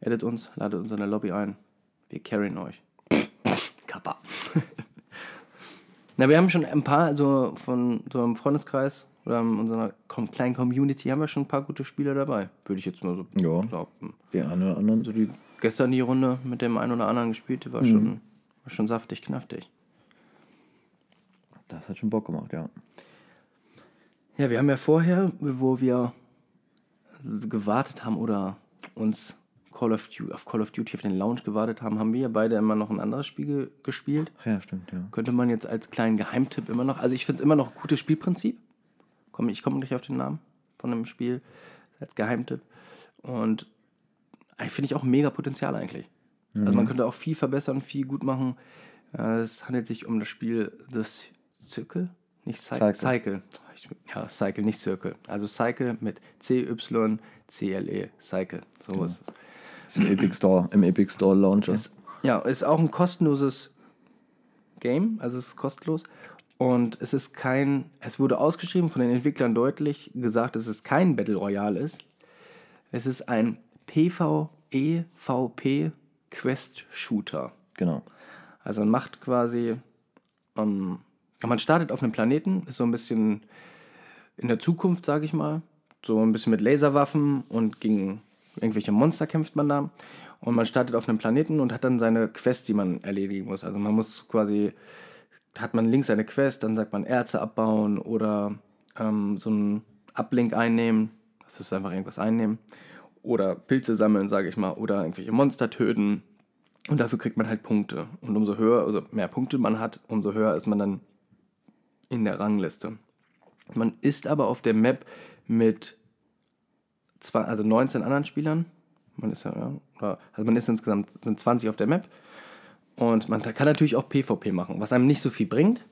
edit uns, ladet uns in der Lobby ein. Wir carryen euch. Kappa. Na, wir haben schon ein paar, also von so einem Freundeskreis oder in unserer kleinen Community haben wir schon ein paar gute Spieler dabei, würde ich jetzt mal so Ja. sagen. Die einen oder anderen. Also die gestern die Runde mit dem einen oder anderen gespielt, die war, schon, war schon saftig, knaftig. Das hat schon Bock gemacht, ja. Ja, wir haben ja vorher, wo wir gewartet haben oder uns Call of Duty, auf Call of Duty auf den Launch gewartet haben, haben wir ja beide immer noch ein anderes Spiel ge gespielt. Ach ja, stimmt, ja. Könnte man jetzt als kleinen Geheimtipp immer noch, also ich finde es immer noch ein gutes Spielprinzip. Komm, ich komme gleich auf den Namen von dem Spiel als Geheimtipp. Und finde ich auch mega Potenzial eigentlich. Also man könnte auch viel verbessern, viel gut machen. Es handelt sich um das Spiel The Circle, nicht Cy Cycle. Cycle. Ja, Cycle, nicht Circle. Also Cycle mit C-Y-C-L-E, Cycle. So ist es. Ist im Epic Store, im Epic Store Launcher. Ist, ja, ist auch ein kostenloses Game, also es ist kostenlos. Und es ist kein, es wurde ausgeschrieben von den Entwicklern deutlich gesagt, dass es kein Battle Royale ist. Es ist ein PvE-VP Quest Shooter. genau. Also man macht quasi, ähm, man startet auf einem Planeten, ist so ein bisschen in der Zukunft, sage ich mal. So ein bisschen mit Laserwaffen und gegen irgendwelche Monster kämpft man da. Und man startet auf einem Planeten und hat dann seine Quest, die man erledigen muss. Also man muss quasi, hat man links eine Quest, dann sagt man Erze abbauen oder ähm, so einen Uplink einnehmen. Das ist einfach irgendwas einnehmen. Oder Pilze sammeln, sage ich mal. Oder irgendwelche Monster töten. Und dafür kriegt man halt Punkte. Und umso höher, also mehr Punkte man hat, umso höher ist man dann in der Rangliste. Man ist aber auf der Map mit zwei, also 19 anderen Spielern. Man ist ja, also man ist insgesamt sind 20 auf der Map. Und man kann natürlich auch PvP machen, was einem nicht so viel bringt.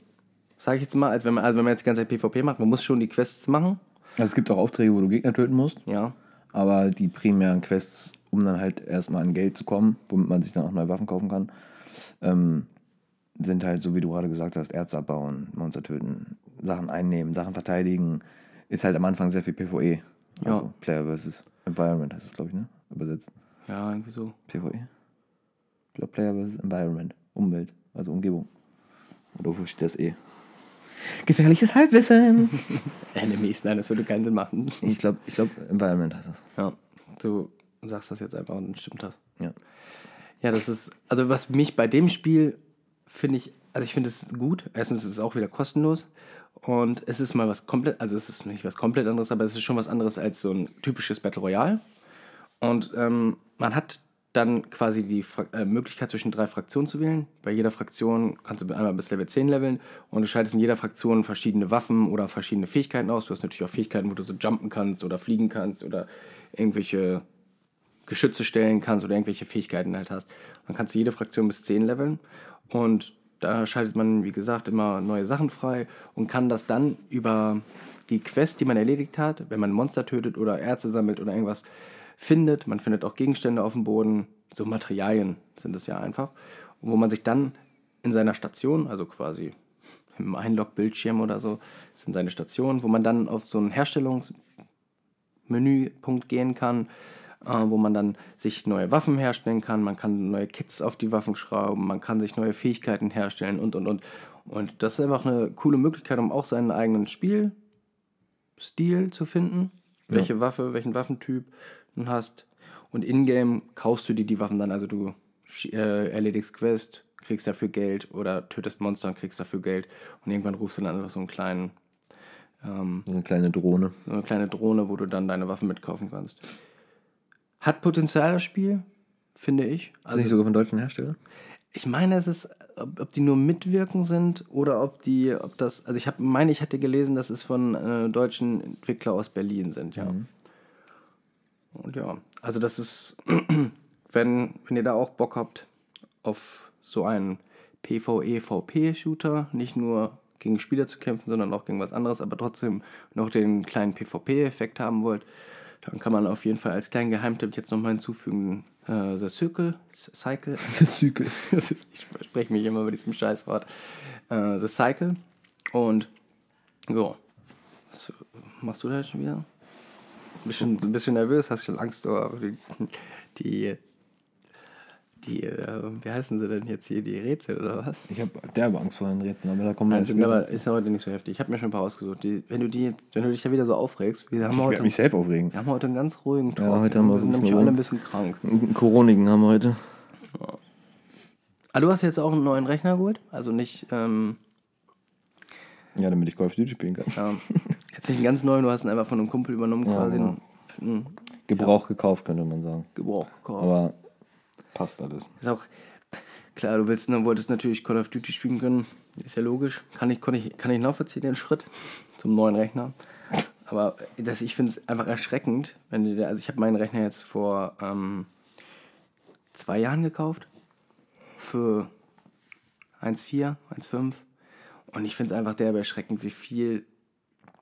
Sage ich jetzt mal, als wenn man, also wenn man jetzt die ganze Zeit PvP macht, man muss schon die Quests machen. Also es gibt auch Aufträge, wo du Gegner töten musst, Ja. aber die primären Quests, um dann halt erstmal an Geld zu kommen, womit man sich dann auch neue Waffen kaufen kann, ähm, sind halt, so wie du gerade gesagt hast, Erz abbauen, Monster töten, Sachen einnehmen, Sachen verteidigen. Ist halt am Anfang sehr viel PvE. Also Ja. Player versus Environment heißt es, glaube ich, ne? Übersetzt. Ja, irgendwie so. PvE. Glaube Player versus Environment. Umwelt, also Umgebung. Oder wofür steht das eh? Gefährliches Halbwissen! Enemies, nein, das würde keinen Sinn machen. ich glaube, ich glaub, Environment heißt das. Ja, du sagst das jetzt einfach und dann stimmt das. Ja. Ja, das ist, also was mich bei dem Spiel finde ich, also ich finde es gut. Erstens ist es auch wieder kostenlos und es ist mal was komplett, also es ist nicht was komplett anderes, aber es ist schon was anderes als so ein typisches Battle Royale. Und ähm, man hat dann quasi die Fra äh, Möglichkeit zwischen drei Fraktionen zu wählen. Bei jeder Fraktion kannst du einmal bis Level 10 leveln und du schaltest in jeder Fraktion verschiedene Waffen oder verschiedene Fähigkeiten aus. Du hast natürlich auch Fähigkeiten, wo du so jumpen kannst oder fliegen kannst oder irgendwelche Geschütze stellen kannst oder irgendwelche Fähigkeiten halt hast. Dann kannst du jede Fraktion bis 10 leveln und da schaltet man, wie gesagt, immer neue Sachen frei und kann das dann über die Quest, die man erledigt hat, wenn man Monster tötet oder Erze sammelt oder irgendwas findet, man findet auch Gegenstände auf dem Boden, so Materialien sind es ja einfach, wo man sich dann in seiner Station, also quasi im Einlog-Bildschirm oder so, sind seine Stationen, wo man dann auf so einen Herstellungsmenüpunkt gehen kann, äh, wo man dann sich neue Waffen herstellen kann, man kann neue Kits auf die Waffen schrauben, man kann sich neue Fähigkeiten herstellen und und und. Und das ist einfach eine coole Möglichkeit, um auch seinen eigenen Spielstil zu finden, Ja. welche Waffe, welchen Waffentyp hast. Und in-game kaufst du dir die Waffen dann, also du äh, erledigst Quest, kriegst dafür Geld oder tötest Monster und kriegst dafür Geld. Und irgendwann rufst du dann einfach so einen kleinen ähm, eine kleine Drohne. so eine kleine Drohne, wo du dann deine Waffen mitkaufen kannst. Hat Potenzial das Spiel, finde ich. Ist Also, nicht sogar von deutschen Herstellern? ich meine, es ist, ob, ob die nur mitwirken sind oder ob die, ob das, also ich habe, meine, ich hätte gelesen, dass es von äh, deutschen Entwickler aus Berlin sind, ja. Und ja, also das ist, wenn, wenn ihr da auch Bock habt auf so einen PvE-VP-Shooter, nicht nur gegen Spieler zu kämpfen, sondern auch gegen was anderes, aber trotzdem noch den kleinen PvP-Effekt haben wollt, dann kann man auf jeden Fall als kleinen Geheimtipp jetzt nochmal hinzufügen, äh, The Circle, Cycle, Das ist Zykel. ich spreche mich immer mit diesem Scheißwort. Äh, The Cycle. Und ja, was machst du da jetzt schon wieder? Bisschen, ein bisschen nervös, hast schon Angst, oder die, die, die äh, wie heißen sie denn jetzt hier, die Rätsel oder was? Ich habe derbe Angst vor den Rätseln, aber da kommen wir Nein, sind aber ist ja heute nicht so heftig. Ich habe mir schon ein paar ausgesucht. Die, wenn du die, wenn du dich ja wieder so aufregst, wir haben Ich heute, werde mich selbst aufregen. wir haben heute einen ganz ruhigen Talk. Ja, heute haben wir wir sind ein bisschen nämlich alle ein bisschen krank. Koronigen haben wir heute. Ah, du hast jetzt auch einen neuen Rechner geholt? Also nicht, ähm, Ja, damit ich Call of Duty spielen kann. Ja. Jetzt nicht einen ganz neuen, du hast ihn einfach von einem Kumpel übernommen, Ja, quasi genau. einen Gebrauch gekauft, könnte man sagen. Gebrauch gekauft. Aber passt alles. Ist auch klar, du willst, ne, wolltest natürlich Call of Duty spielen können, ist ja logisch. Kann ich, kann ich, kann ich nachvollziehen, den Schritt zum neuen Rechner. Aber das, ich finde es einfach erschreckend, wenn du der, also ich habe meinen Rechner jetzt vor ähm, zwei Jahren gekauft. Für 1,4, 1,5. Und ich finde es einfach derbe erschreckend, wie viel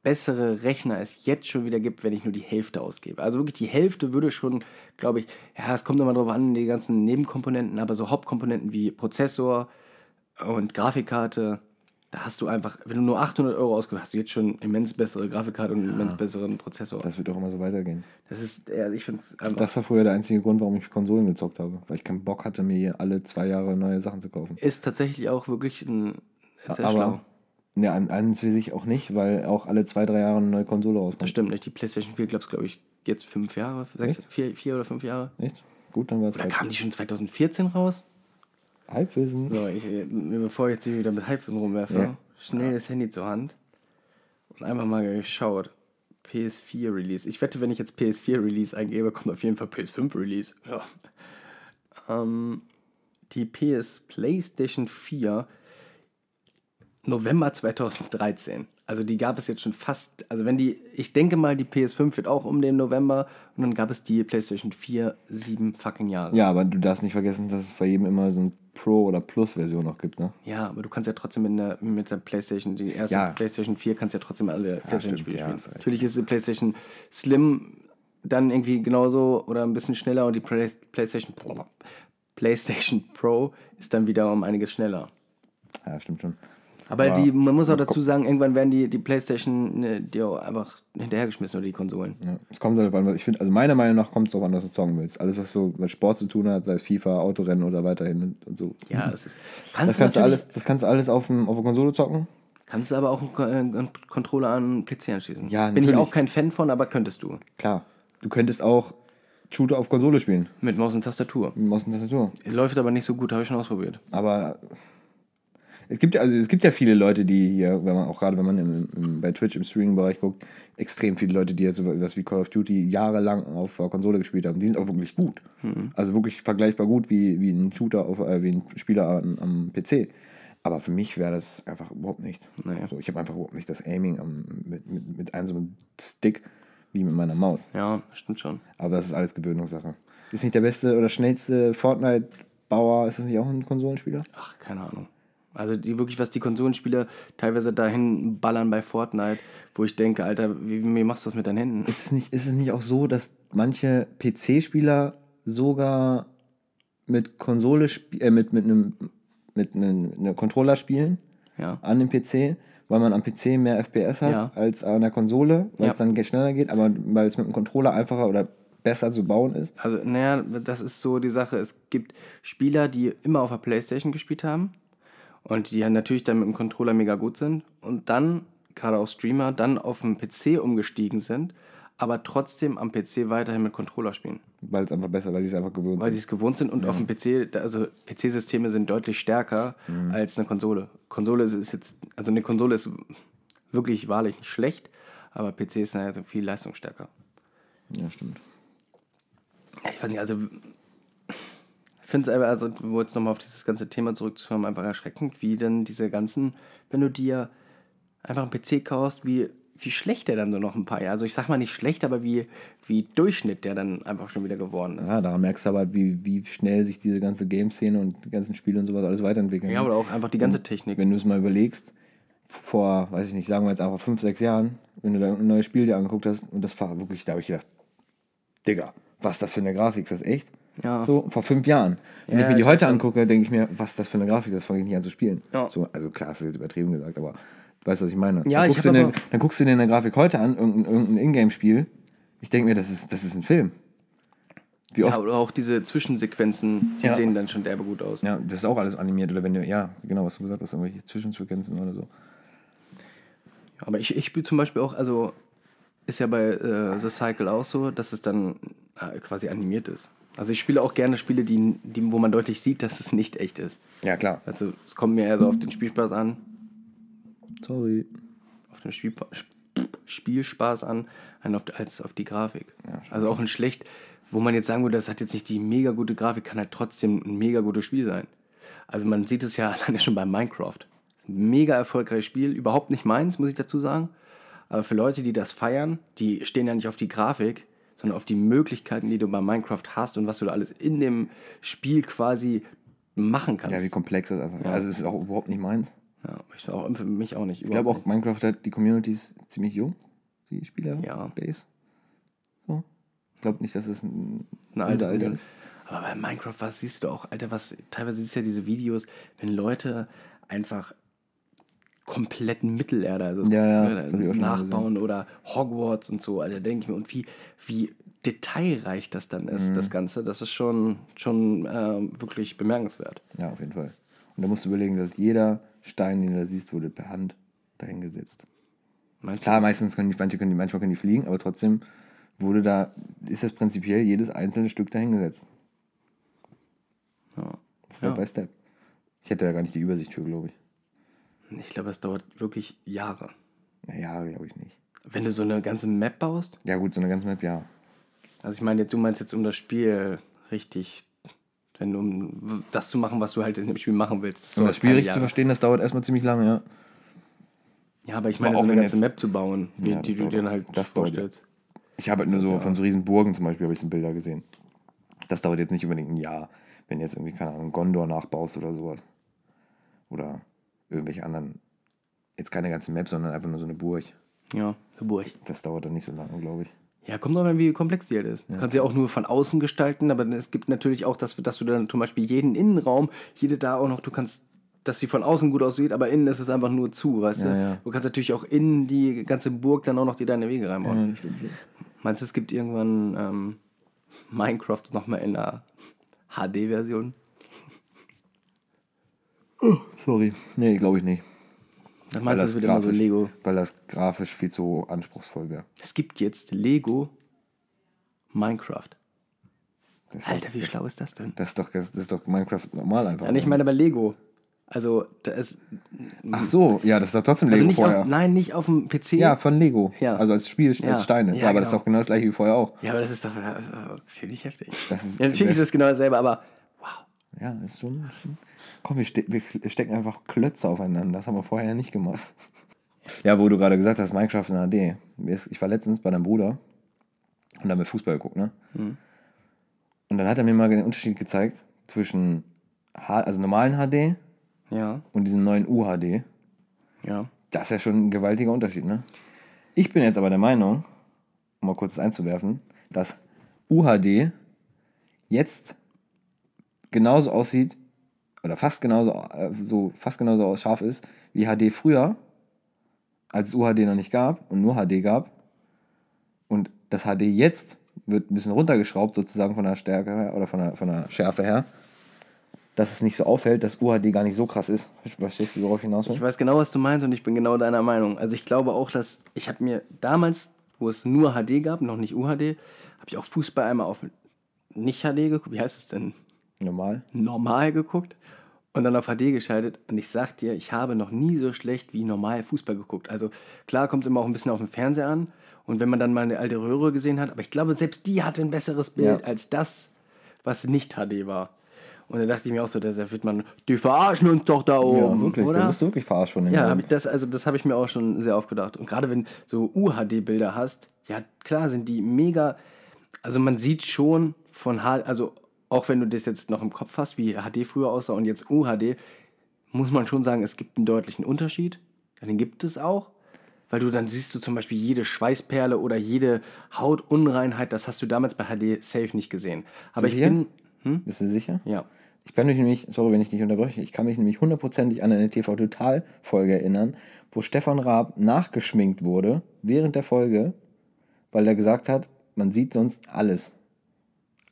bessere Rechner es jetzt schon wieder gibt, wenn ich nur die Hälfte ausgebe. Also wirklich die Hälfte würde schon, glaube ich, ja, es kommt immer drauf an, die ganzen Nebenkomponenten, aber so Hauptkomponenten wie Prozessor und Grafikkarte, da hast du einfach, wenn du nur 800 Euro ausgibst, hast du jetzt schon immens bessere Grafikkarte und einen immens besseren Prozessor. Das wird auch immer so weitergehen. Das ist, ja, ich finde es einfach, Das war früher der einzige Grund, warum ich Konsolen gezockt habe. Weil ich keinen Bock hatte, mir alle zwei Jahre neue Sachen zu kaufen. ist tatsächlich auch wirklich ein, sehr Aber schlau. ja, an, an für sich auch nicht, weil auch alle zwei, drei Jahre eine neue Konsole Das rauskommt. stimmt nicht. Die PlayStation 4, glaubst glaube ich, jetzt fünf Jahre, sechs, vier, vier oder fünf Jahre. Echt? Gut, dann war es Oder kam die schon 2014 raus? Halbwissen. So, ich, äh, bevor ich jetzt hier wieder mit Halbwissen rumwerfe, Ja. schnell das Handy zur Hand und einfach mal geschaut. PS4 Release. Ich wette, wenn ich jetzt PS4 Release eingebe, kommt auf jeden Fall PS5 Release. Ja. Ähm, die PS PlayStation 4 November 2013. Also die gab es jetzt schon fast, also wenn die, ich denke mal, die PS5 wird auch um den November und dann gab es die PlayStation 4 sieben fucking Jahre. Ja, aber du darfst nicht vergessen, dass es bei jedem immer so ein Pro- oder Plus-Version noch gibt, ne? Ja, aber du kannst ja trotzdem mit der, mit der PlayStation, die erste Ja. PlayStation 4, kannst ja trotzdem alle PlayStation-Spiele ja, spielen. hast recht. Natürlich ist die PlayStation Slim dann irgendwie genauso oder ein bisschen schneller und die Play PlayStation, PlayStation Pro ist dann wieder um einiges schneller. Ja, stimmt schon. Aber Ja. die, man muss auch dazu sagen, irgendwann werden die, die PlayStation ne, die auch einfach hinterhergeschmissen oder die Konsolen. Ja, es kommt halt an, ich finde, also meiner Meinung nach kommt es darauf an, was du zocken willst. Alles, was so mit Sport zu tun hat, sei es FIFA, Autorennen oder weiterhin und, so. Ja, das ist. Das Kannst, kannst, du natürlich- alles, das kannst du alles auf, dem, auf der Konsole zocken. Kannst du aber auch einen, äh, einen Controller an einen PC anschließen. Ja, Bin ich natürlich. auch kein Fan von, aber könntest du. Klar. Du könntest auch Shooter auf Konsole spielen. Mit Maus und Tastatur. Mit Maus und Tastatur. Läuft aber nicht so gut, habe ich schon ausprobiert. Aber es gibt ja, also es gibt ja viele Leute, die hier, wenn man auch gerade wenn man im, im, bei Twitch im Streaming-Bereich guckt, extrem viele Leute, die jetzt so was wie Call of Duty jahrelang auf der Konsole gespielt haben. Die sind auch wirklich gut. Also wirklich vergleichbar gut wie, wie ein Shooter auf, äh, wie ein Spieler am, am PC. Aber für mich wäre das einfach überhaupt nichts. Nee. Also ich habe einfach überhaupt nicht das Aiming am, mit, mit, mit einem so einem Stick wie mit meiner Maus. Ja, stimmt schon. Aber das ist alles Gewöhnungssache. Ist nicht der beste oder schnellste Fortnite-Bauer, ist das nicht auch ein Konsolenspieler? Ach, keine Ahnung. Also die wirklich, was die Konsolenspieler teilweise dahin ballern bei Fortnite, wo ich denke, Alter, wie, wie machst du das mit deinen Händen? Ist es, nicht, ist es nicht auch so, dass manche PC-Spieler sogar mit Konsole äh, mit, mit einem mit einem, einem Controller spielen Ja. an dem PC, weil man am PC mehr FPS hat Ja. als an der Konsole, weil Ja. es dann schneller geht, aber weil es mit dem Controller einfacher oder besser zu bauen ist. Also, naja, das ist so die Sache. Es gibt Spieler, die immer auf der Playstation gespielt haben und die ja natürlich dann mit dem Controller mega gut sind und dann, gerade auch Streamer, dann auf den PC umgestiegen sind, aber trotzdem am PC weiterhin mit Controller spielen. Weil es einfach besser, weil die es einfach gewöhnt Weil sind. sie es gewohnt sind und auf dem PC, also PC-Systeme sind deutlich stärker als eine Konsole. Konsole ist, jetzt, also eine Konsole ist wirklich wahrlich nicht schlecht, aber PC ist halt viel leistungsstärker. Ja, stimmt. Ja, Ich weiß nicht, also finde es einfach, also wo jetzt nochmal auf dieses ganze Thema zurückzukommen, einfach erschreckend, wie denn diese ganzen, wenn du dir einfach einen PC kaufst, wie, wie schlecht der dann so noch ein paar Jahre, also ich sag mal nicht schlecht, aber wie, wie Durchschnitt der dann einfach schon wieder geworden ist. Ja, daran merkst du aber, wie, wie schnell sich diese ganze Game-Szene und die ganzen Spiele und sowas alles weiterentwickeln. Ja, oder auch einfach die ganze Technik. Wenn du es mal überlegst, vor, weiß ich nicht, sagen wir jetzt einfach fünf, sechs Jahren, wenn du da ein neues Spiel dir angeguckt hast, und das war wirklich, da habe ich gedacht, Digga, was ist das für eine Grafik? Ist das echt? Ja. So, vor fünf Jahren. Wenn Ja, ich mir die ich heute angucke, denke ich mir, was ist das für eine Grafik? Das fange ich nicht an zu spielen. Ja. So, also klar, das ist jetzt übertrieben gesagt, aber du weißt, was ich meine. Ja, dann, ich guckst hab du dir, aber- dann guckst du dir eine Grafik heute an, irgendein, irgendein Ingame-Spiel. Ich denke mir, das ist, das ist ein Film. Wie Ja, oft oder auch diese Zwischensequenzen, die Ja. sehen dann schon derbe gut aus. Ja, das ist auch alles animiert. Oder wenn du, ja, genau, was du gesagt hast, irgendwelche Zwischenfrequenzen oder so. Aber ich, ich spiele zum Beispiel auch, also ist ja bei äh, The Cycle auch so, dass es dann äh, quasi animiert ist. Also ich spiele auch gerne Spiele, die, die, wo man deutlich sieht, dass es nicht echt ist. Ja, klar. Also es kommt mir eher so auf den Spielspaß an, Sorry. auf den Spielpa Sp- Spielspaß an, als auf die Grafik. Ja, also auch ein schlecht, wo man jetzt sagen würde, das hat jetzt nicht die mega gute Grafik, kann halt trotzdem ein mega gutes Spiel sein. Also man sieht es ja alleine schon bei Minecraft. Ein mega erfolgreiches Spiel, überhaupt nicht meins, muss ich dazu sagen. Aber für Leute, die das feiern, die stehen ja nicht auf die Grafik, sondern auf die Möglichkeiten, die du bei Minecraft hast und was du da alles in dem Spiel quasi machen kannst. Ja, wie komplex das einfach ist. Ja. Also, es ist auch überhaupt nicht meins. Ja, ich auch, für mich auch nicht. Ich glaube auch, Minecraft hat die Community ist ziemlich jung, die Spieler. Ja. Base. So. Ich glaube nicht, dass es ein, Eine alte Alter ist. Aber bei Minecraft, was siehst du auch, Alter, was teilweise siehst du ja diese Videos, wenn Leute einfach kompletten Mittelerde, also Ja, ja, mal nachbauen oder Hogwarts und so, Alter, denke ich mir, und wie, wie detailreich das dann ist, Mhm. das Ganze, das ist schon, schon ähm, wirklich bemerkenswert. Ja, auf jeden Fall. Und da musst du überlegen, dass jeder Stein, den du da siehst, wurde per Hand dahingesetzt. Meinst Klar, meistens können die, manche können die, manchmal können die fliegen, aber trotzdem wurde da, ist das prinzipiell jedes einzelne Stück dahingesetzt. du? Ja. Step Ja. by Step. Ich hätte da gar nicht die Übersicht für, glaube ich. Ich glaube, das dauert wirklich Jahre. Ja, Jahre glaube ich nicht. Wenn du so eine ganze Map baust, Ja, gut, so eine ganze Map, ja. Also ich meine, du meinst jetzt um das Spiel richtig, wenn du, um das zu machen, was du halt in dem Spiel machen willst. Um dauert das Spiel richtig zu Jahre. verstehen, das dauert erstmal ziemlich lange, ja. Ja, aber ich meine, Aber so eine ganze jetzt- Map zu bauen, wie, Ja, die das du dir dann halt das dauert- vorstellst. Ich habe halt nur so von so riesen Burgen zum Beispiel, habe ich so Bilder gesehen. Das dauert jetzt nicht unbedingt ein Jahr, wenn du jetzt irgendwie, keine Ahnung, Gondor nachbaust oder sowas. Oder irgendwelche anderen, jetzt keine ganze Map, sondern einfach nur so eine Burg. Ja, eine Burg. Das dauert dann nicht so lange, glaube ich. Ja, kommt drauf an, wie komplex die halt ist. Du kannst sie auch nur von außen gestalten, aber es gibt natürlich auch, dass, dass du dann zum Beispiel jeden Innenraum, jede da auch noch, du kannst, dass sie von außen gut aussieht, aber innen ist es einfach nur zu, weißt du? Ja, ja. Du kannst natürlich auch in die ganze Burg dann auch noch die deine Wege reinbauen. das stimmt. Meinst du, es gibt irgendwann ähm, Minecraft nochmal in einer HD-Version? Sorry. Nee, glaube ich nicht. Das meinst du, das es wird immer so Lego? Weil das grafisch viel zu anspruchsvoll wäre. Es gibt jetzt Lego Minecraft. Das Alter, wie schlau ist das denn? Das ist doch, das ist doch Minecraft normal einfach. Ja, ich meine aber Lego. Also, da ist. Ach so, ja, das ist doch trotzdem Lego Also vorher. auf, nein, nicht auf dem PC. ja, von Lego. Ja. Also als Spiel, Ja. als Steine. Ja, Ja, aber das ist genau. doch genau das gleiche wie vorher auch. Ja, aber das ist doch äh, finde ich heftig. Das ist- ja, natürlich ist das genau dasselbe, aber. Ja, ist schon. schon komm, wir, ste wir stecken einfach Klötze aufeinander. Das haben wir vorher ja nicht gemacht. Ja, wo du gerade gesagt hast, Minecraft in HD. Ich war letztens bei deinem Bruder und haben wir Fußball geguckt, ne? Mhm. Und dann hat er mir mal den Unterschied gezeigt zwischen H also normalen HD Ja, und diesem neuen UHD. ja. Das ist ja schon ein gewaltiger Unterschied, ne? Ich bin jetzt aber der Meinung, um mal kurz das einzuwerfen, dass UHD jetzt genauso aussieht oder fast genauso äh, so fast genauso scharf ist wie HD früher, als es UHD noch nicht gab und nur HD gab. Und das HD jetzt wird ein bisschen runtergeschraubt sozusagen von der Stärke her oder von der, von der Schärfe her, dass es nicht so auffällt, dass UHD gar nicht so krass ist. Verstehst du, worauf ich hinaus will? Ich weiß genau, was du meinst und ich bin genau deiner Meinung. Also ich glaube auch, dass ich habe mir damals, wo es nur HD gab, noch nicht UHD, habe ich auch Fußball einmal auf nicht HD geguckt. Wie heißt es denn? Normal. normal geguckt und dann auf HD geschaltet. Und ich sag dir, ich habe noch nie so schlecht wie normal Fußball geguckt. Also klar kommt es immer auch ein bisschen auf den Fernseher an. Und wenn man dann mal eine alte Röhre gesehen hat, aber ich glaube, selbst die hatte ein besseres Bild Ja. als das, was nicht HD war. Und da dachte ich mir auch so, da da wird man, die verarschen uns doch da oben, ja, wirklich. oder? Du bist wirklich verarscht von. Ja, ich das, also das habe ich mir auch schon sehr oft gedacht. Und gerade wenn so UHD-Bilder hast, ja klar sind die mega, also man sieht schon von also auch wenn du das jetzt noch im Kopf hast, wie HD früher aussah und jetzt UHD, muss man schon sagen, es gibt einen deutlichen Unterschied. Den gibt es auch. Weil du dann siehst du zum Beispiel jede Schweißperle oder jede Hautunreinheit, das hast du damals bei HD safe nicht gesehen. Aber ich Sicher? bin, hm? Bist du sicher? ja, Ich kann mich nämlich, sorry, wenn ich dich unterbreche, ich kann mich nämlich hundertprozentig an eine TV-Total-Folge erinnern, wo Stefan Raab nachgeschminkt wurde während der Folge, weil er gesagt hat, man sieht sonst alles.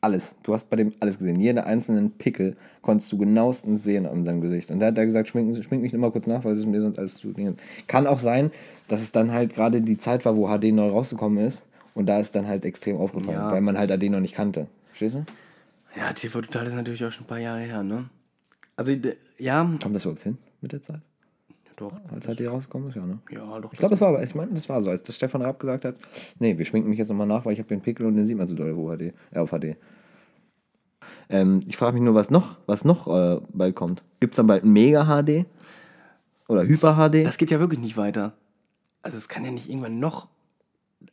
Alles. Du hast bei dem alles gesehen. Jeden einzelnen Pickel konntest du genauestens sehen an seinem Gesicht. Und da hat er gesagt, schmink, schmink mich immer kurz nach, weil es mir sonst alles zu dingen. Kann auch sein, dass es dann halt gerade die Zeit war, wo HD neu rausgekommen ist. Und da ist dann halt extrem aufgefallen, Ja. weil man halt HD noch nicht kannte. Verstehst du? ja, TV Total ist natürlich auch schon ein paar Jahre her, ne? Also, ja, Kommt das überhaupt hin mit der Zeit? Doch. Als halt die rausgekommen ist, ja, ne? Ja, doch. Ich glaube, das war, aber- ich meine, das war so, als das Stefan Raab gesagt hat, nee, wir schminken mich jetzt nochmal nach, weil ich habe den Pickel und den sieht man so doll auf UHD, äh, auf HD. Ähm, ich frage mich nur, was noch, was noch äh, bald kommt. Gibt es dann bald ein Mega HD? Oder Hyper HD? Das geht ja wirklich nicht weiter. Also es kann ja nicht irgendwann noch.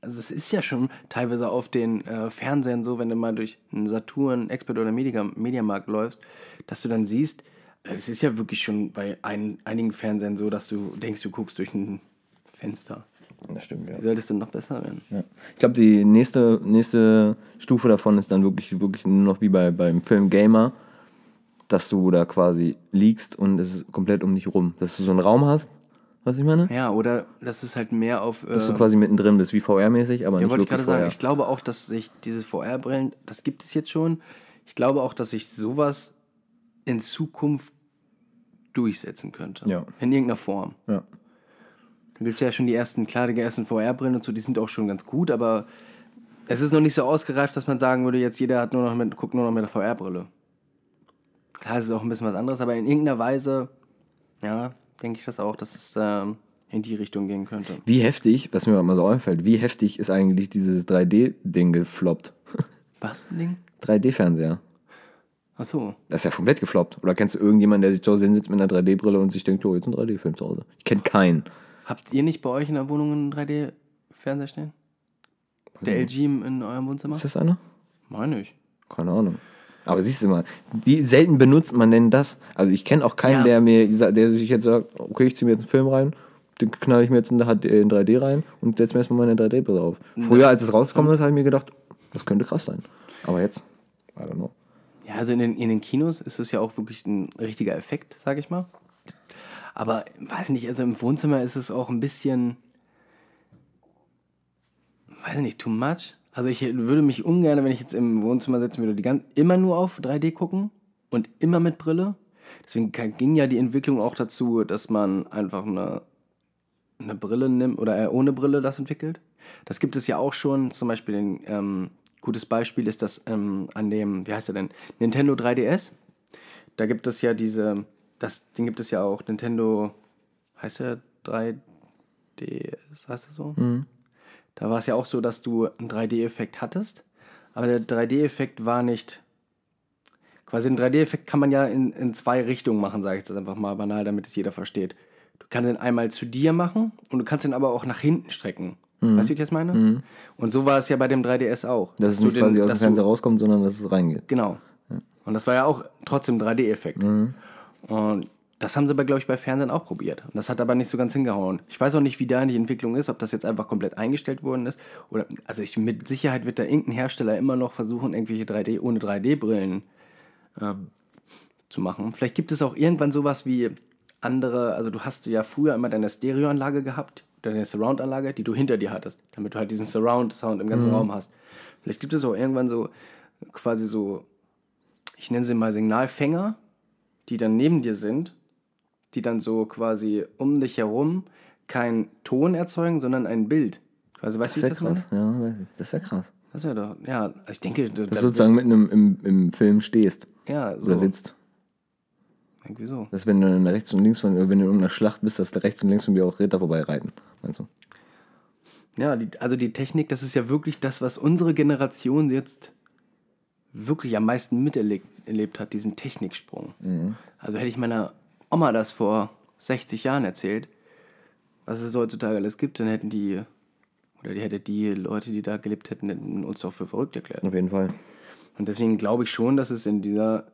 Also es ist ja schon teilweise auf den äh, Fernsehern so, wenn du mal durch einen Saturn, Expert oder Media, Mediamarkt läufst, dass du dann siehst, das ist ja wirklich schon bei ein, einigen Fernsehern so, dass du denkst, du guckst durch ein Fenster. das stimmt, ja. Wie soll das denn noch besser werden? ja. Ich glaube, die nächste, nächste Stufe davon ist dann wirklich, wirklich nur noch wie bei, beim Film Gamer, dass du da quasi liegst und es ist komplett um dich rum. Dass du so einen Raum hast, was ich meine? Ja, oder das ist halt mehr auf. Dass du äh, quasi mittendrin bist, wie VR-mäßig, aber Ja, nicht wollte ich gerade sagen, ich glaube auch, dass sich diese VR-Brillen, das gibt es jetzt schon. Ich glaube auch, dass sich sowas in Zukunft durchsetzen könnte. Ja. In irgendeiner Form. Ja. Du willst ja schon die ersten, klar, die ersten VR-Brillen und so, die sind auch schon ganz gut, aber es ist noch nicht so ausgereift, dass man sagen würde, jetzt jeder hat nur noch mit, guckt nur noch mit der VR-Brille. Klar, es ist auch ein bisschen was anderes, aber in irgendeiner Weise, ja, denke ich das auch, dass es ähm, in die Richtung gehen könnte. Wie heftig, was mir mal so auffällt, wie heftig ist eigentlich dieses 3D-Ding gefloppt? Was, ein Ding? 3D-Fernseher. Ach so. Das ist ja komplett gefloppt. Oder kennst du irgendjemanden, der sich zu Hause hinsetzt mit einer 3D-Brille und sich denkt, oh, jetzt ein 3D-Film zu Hause? Ich kenne keinen. Habt ihr nicht bei euch in der Wohnung einen 3D-Fernseher stehen? Der LG in eurem Wohnzimmer? Ist das einer? Meine ich. Keine Ahnung. Aber siehst du mal, wie selten benutzt man denn das? Also ich kenne auch keinen, Ja. der mir, der sich jetzt sagt, okay, ich ziehe mir jetzt einen Film rein, den knall ich mir jetzt in 3D rein und setze mir erstmal meine 3D-Brille auf. Früher, als es rausgekommen ist, habe ich mir gedacht, das könnte krass sein. Aber jetzt, I don't know. Ja, also in den, in den Kinos ist es ja auch wirklich ein richtiger Effekt, sag ich mal. Aber weiß nicht, also im Wohnzimmer ist es auch ein bisschen, weiß nicht, too much. Also ich würde mich ungern, wenn ich jetzt im Wohnzimmer sitzen würde, die ganz, immer nur auf 3D gucken und immer mit Brille. Deswegen ging ja die Entwicklung auch dazu, dass man einfach eine, eine Brille nimmt oder äh, ohne Brille das entwickelt. Das gibt es ja auch schon. Zum Beispiel ein ähm, gutes Beispiel ist das ähm, an dem, wie heißt er denn? Nintendo 3DS. Da gibt es ja diese, das Ding gibt es ja auch. Nintendo, heißt er 3DS, heißt er so? Da war es ja auch so, dass du einen 3D-Effekt hattest. Aber der 3D-Effekt war nicht. Quasi einen 3D-Effekt kann man ja in, in zwei Richtungen machen, sage ich jetzt einfach mal banal, damit es jeder versteht. Du kannst ihn einmal zu dir machen und du kannst ihn aber auch nach hinten strecken. Weißt du, wie ich das meine? Und so war es ja bei dem 3DS auch. Dass es du nicht den- quasi aus dem dass Fernseher rauskommt, sondern dass es reingeht. Genau. Und das war ja auch trotzdem 3D-Effekt. Und das haben sie aber, glaube ich, bei Fernsehen auch probiert. Und das hat aber nicht so ganz hingehauen. Ich weiß auch nicht, wie da die Entwicklung ist, ob das jetzt einfach komplett eingestellt worden ist. Oder, also ich, mit Sicherheit wird da irgendein Hersteller immer noch versuchen, irgendwelche 3D ohne 3D-Brillen ähm, zu machen. Vielleicht gibt es auch irgendwann sowas wie andere, also du hast ja früher immer deine Stereoanlage gehabt, deine Surround-Anlage, die du hinter dir hattest, damit du halt diesen Surround-Sound im ganzen Raum hast. Vielleicht gibt es auch irgendwann so quasi so, ich nenne sie mal Signalfänger, die dann neben dir sind, die dann so quasi um dich herum kein Ton erzeugen, sondern ein Bild. Quasi, weißt du, wie ich Das das meine? krass. Ja, weiß ich. Das wäre krass. Das wäre doch, ja, ich denke, da, Dass du sozusagen mitten im, im, im Film stehst ja, oder so, sitzt. irgendwie so. Dass wenn du dann rechts und links von, wenn du in irgendeiner Schlacht bist, dass da rechts und links von dir auch Ritter vorbeireiten. Du? Ja, die, also die Technik, das ist ja wirklich das, was unsere Generation jetzt wirklich am meisten miterlebt erlebt hat, diesen Techniksprung. Also hätte ich meiner Oma das vor 60 Jahren erzählt, was es heutzutage alles gibt, dann hätten die, oder die hätte die Leute, die da gelebt hätten, hätten uns doch für verrückt erklärt. Auf jeden Fall. Und deswegen glaube ich schon, dass es in dieser,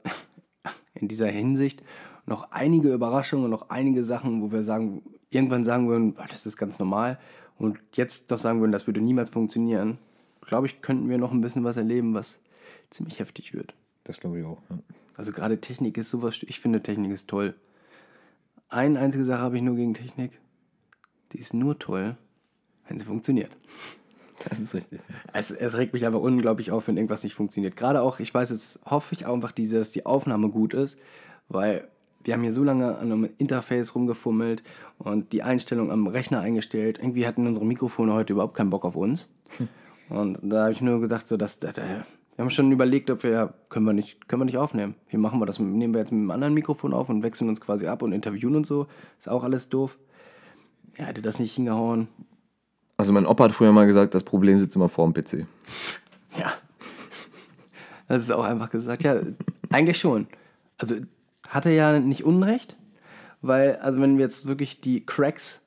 in dieser Hinsicht noch einige Überraschungen, noch einige Sachen, wo wir sagen, irgendwann sagen würden, "Ah, das ist ganz normal. Und jetzt noch sagen würden, das würde niemals funktionieren. Glaube ich, könnten wir noch ein bisschen was erleben, was ziemlich heftig wird. Das glaube ich auch. Ja. Also gerade Technik ist sowas, ich finde Technik ist toll. Eine einzige Sache habe ich nur gegen Technik. Die ist nur toll, wenn sie funktioniert. Das ist richtig. Es, es regt mich aber unglaublich auf, wenn irgendwas nicht funktioniert. Gerade auch, ich weiß, jetzt hoffe ich auch einfach, diese, dass die Aufnahme gut ist, weil wir haben hier so lange an einem Interface rumgefummelt und die Einstellung am Rechner eingestellt. Irgendwie hatten unsere Mikrofone heute überhaupt keinen Bock auf uns. Und da habe ich nur gesagt, so, dass, dass, wir haben schon überlegt, ob wir, ja, können wir nicht, können wir nicht aufnehmen. Wie machen wir das? Nehmen wir jetzt mit einem anderen Mikrofon auf und wechseln uns quasi ab und interviewen und so. Ist auch alles doof. Ja, hätte das nicht hingehauen. Also mein Opa hat früher mal gesagt, das Problem sitzt immer vor dem PC. Ja. Das ist auch einfach gesagt. Ja, eigentlich schon. Also hat er ja nicht Unrecht, weil, also wenn wir jetzt wirklich die Cracks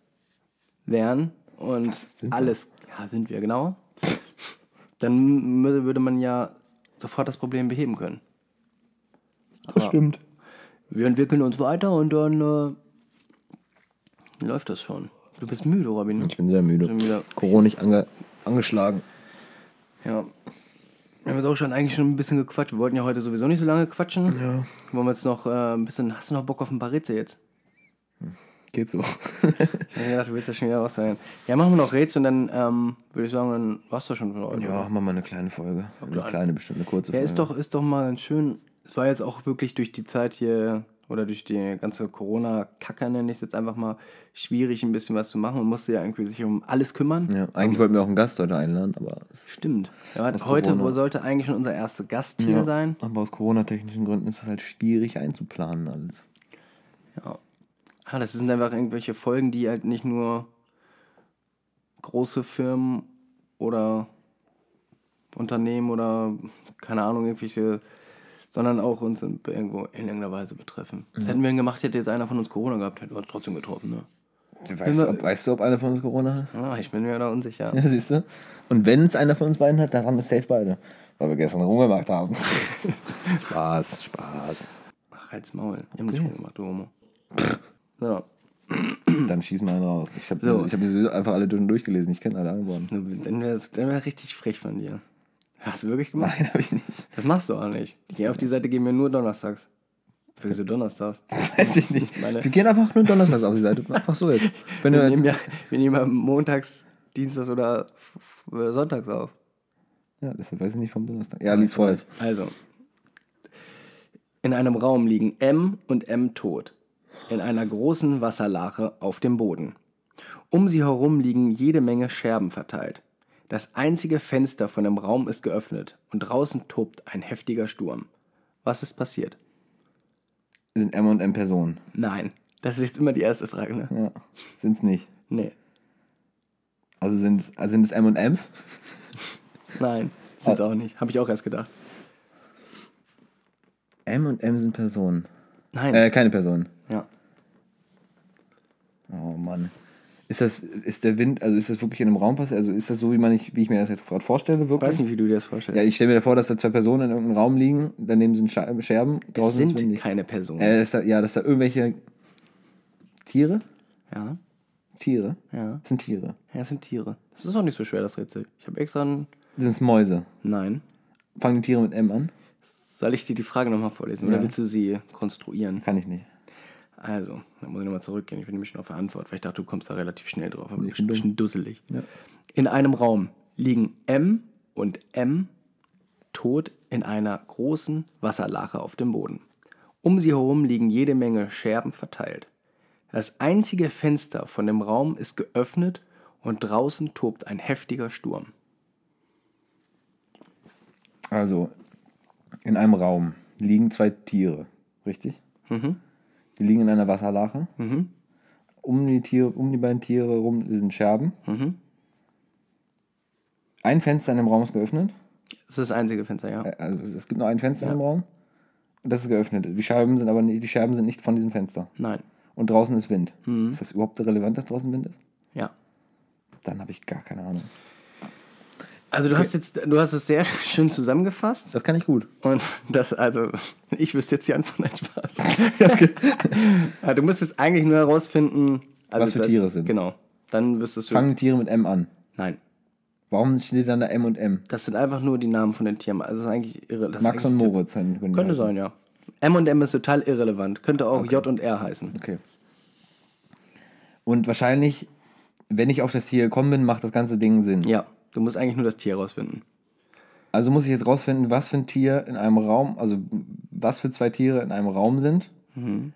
wären und wir? alles, ja, sind wir, genau, dann würde man ja sofort das Problem beheben können. Das stimmt. Wir entwickeln uns weiter und dann äh, läuft das schon. Du bist müde, Robin. Ich bin sehr müde. Corona nicht ange angeschlagen. Ja. Wir haben jetzt auch schon eigentlich schon ein bisschen gequatscht. Wir wollten ja heute sowieso nicht so lange quatschen. Ja. Wollen wir jetzt noch äh, ein bisschen. Hast du noch Bock auf ein paar Rätsel jetzt? Geht so. Ich hab gedacht, du willst ja schon wieder was sagen. Ja, machen wir noch Rätsel und dann ähm, würde ich sagen, dann war's das schon von heute. ja, machen wir mal eine kleine Folge. Eine kleine, bestimmt eine kurze Ja, Folge. ist doch, ist doch mal ganz schön. Es war jetzt auch wirklich durch die Zeit hier oder durch die ganze Corona-Kacke, nenne ich es jetzt einfach mal, schwierig, ein bisschen was zu machen. Man musste ja irgendwie sich um alles kümmern. Ja, eigentlich wollten wir auch einen Gast heute einladen, aber es Stimmt. Ja, heute Corona. sollte eigentlich schon unser erster Gast hier ja, sein. Aber aus Corona-technischen Gründen ist es halt schwierig einzuplanen alles. Ja. Ah, das sind einfach irgendwelche Folgen, die halt nicht nur große Firmen oder Unternehmen oder keine Ahnung, irgendwelche, sondern auch uns in, irgendwo in irgendeiner Weise betreffen. Das hätten wir denn gemacht, hätte jetzt einer von uns Corona gehabt, hätten wir uns trotzdem getroffen, ne? Weißt du, ob, weißt du, ob einer von uns Corona hat? Ah, ich bin mir da unsicher. Ja, siehst du? Und wenn es einer von uns beiden hat, dann haben wir safe beide. Weil wir gestern rumgemacht haben. Spaß, Spaß. Ach, halt's Maul. Ich hab nicht rumgemacht, du Homo. So. Dann schieß mal einen raus. Ich habe So. ich hab die sowieso einfach alle durch- durchgelesen. Ich kenne alle Antworten. Dann wäre dann wär richtig frech von dir. Hast du wirklich gemacht? Nein, habe ich nicht. Das machst du auch nicht. Ich gehe auf die Seite, gehen wir nur donnerstags. Wieso donnerstags? Weiß ich nicht. Meine- wir gehen einfach nur donnerstags auf die Seite. Einfach so jetzt. Wenn Wir nehmen, ja, wir nehmen ja montags, dienstags oder f- sonntags auf. ja, deshalb weiß ich nicht vom Donnerstag. Ja, lies vor jetzt. Also. In einem Raum liegen M und M tot. In einer großen Wasserlache auf dem Boden. Um sie herum liegen jede Menge Scherben verteilt. Das einzige Fenster von dem Raum ist geöffnet und draußen tobt ein heftiger Sturm. Was ist passiert? Sind M und M Personen. Nein. Das ist jetzt immer die erste Frage, ne? Ja, sind's nicht. Nee. Also sind, also sind es M und M's? Nein. Sind's auch nicht. Habe ich auch erst gedacht. M und M sind Personen. Nein. Äh, keine Personen. ja. Oh Mann. Ist das, ist der Wind, also ist das wirklich in einem Raum passiert? Also ist das so, wie, man ich, wie ich mir das jetzt gerade vorstelle, Ich wirklich? weiß nicht, wie du dir das vorstellst. Ja, ich stelle mir vor, dass da zwei Personen in irgendeinem Raum liegen, daneben sind Sche- Scherben, ist sind windig. keine Personen. Äh, dass da, ja, dass da irgendwelche Tiere? ja. Tiere? Ja. Das sind Tiere. Ja, es sind Tiere. Das ist auch nicht so schwer, das Rätsel. Ich habe extra ein. Sind es Mäuse? Nein. Fangen die Tiere mit M an? Soll ich dir die Frage nochmal vorlesen Ja. oder willst du sie konstruieren? Kann ich nicht. Also, dann muss ich nochmal zurückgehen. Ich bin nämlich schon auf der Antwort, weil ich dachte, du kommst da relativ schnell drauf. Aber Ich bin ein bisschen dusselig. Ja. In einem Raum liegen M und M tot in einer großen Wasserlache auf dem Boden. Um sie herum liegen jede Menge Scherben verteilt. Das einzige Fenster von dem Raum ist geöffnet und draußen tobt ein heftiger Sturm. Also, in einem Raum liegen zwei Tiere, richtig? Mhm. Die liegen in einer Wasserlache. Mhm. Um die, Tiere, um die beiden Tiere rum sind Scherben. Mhm. Ein Fenster in dem Raum ist geöffnet. Das ist das einzige Fenster, ja. Äh, Also es gibt nur ein Fenster Ja. im Raum. Und das ist geöffnet. Die Scheiben sind aber nicht, die Scherben sind nicht von diesem Fenster. Nein. Und draußen ist Wind. Mhm. Ist das überhaupt relevant, dass draußen Wind ist? Ja. Dann habe ich gar keine Ahnung. Also du hast jetzt, du hast es sehr schön zusammengefasst Das kann ich gut. und das, also ich wüsste jetzt die Antwort nicht Spaß. ja, du müsstest eigentlich nur herausfinden, also Was für das- Tiere es sind. Genau. Dann wüsstest du. Fangen Tiere mit M an. Nein. Warum steht dann da M und M? Das sind einfach nur die Namen von den Tieren. Also das ist eigentlich irre. Das Max und Moritz. können- Könnte heißen. sein, ja. M und M ist total irrelevant. Könnte auch J und R heißen. Okay. Und wahrscheinlich, wenn ich auf das Tier gekommen bin, macht das ganze Ding Sinn. Ja. Du musst eigentlich nur das Tier herausfinden. Also muss ich jetzt rausfinden, was für ein Tier in einem Raum, also was für zwei Tiere in einem Raum sind Mhm.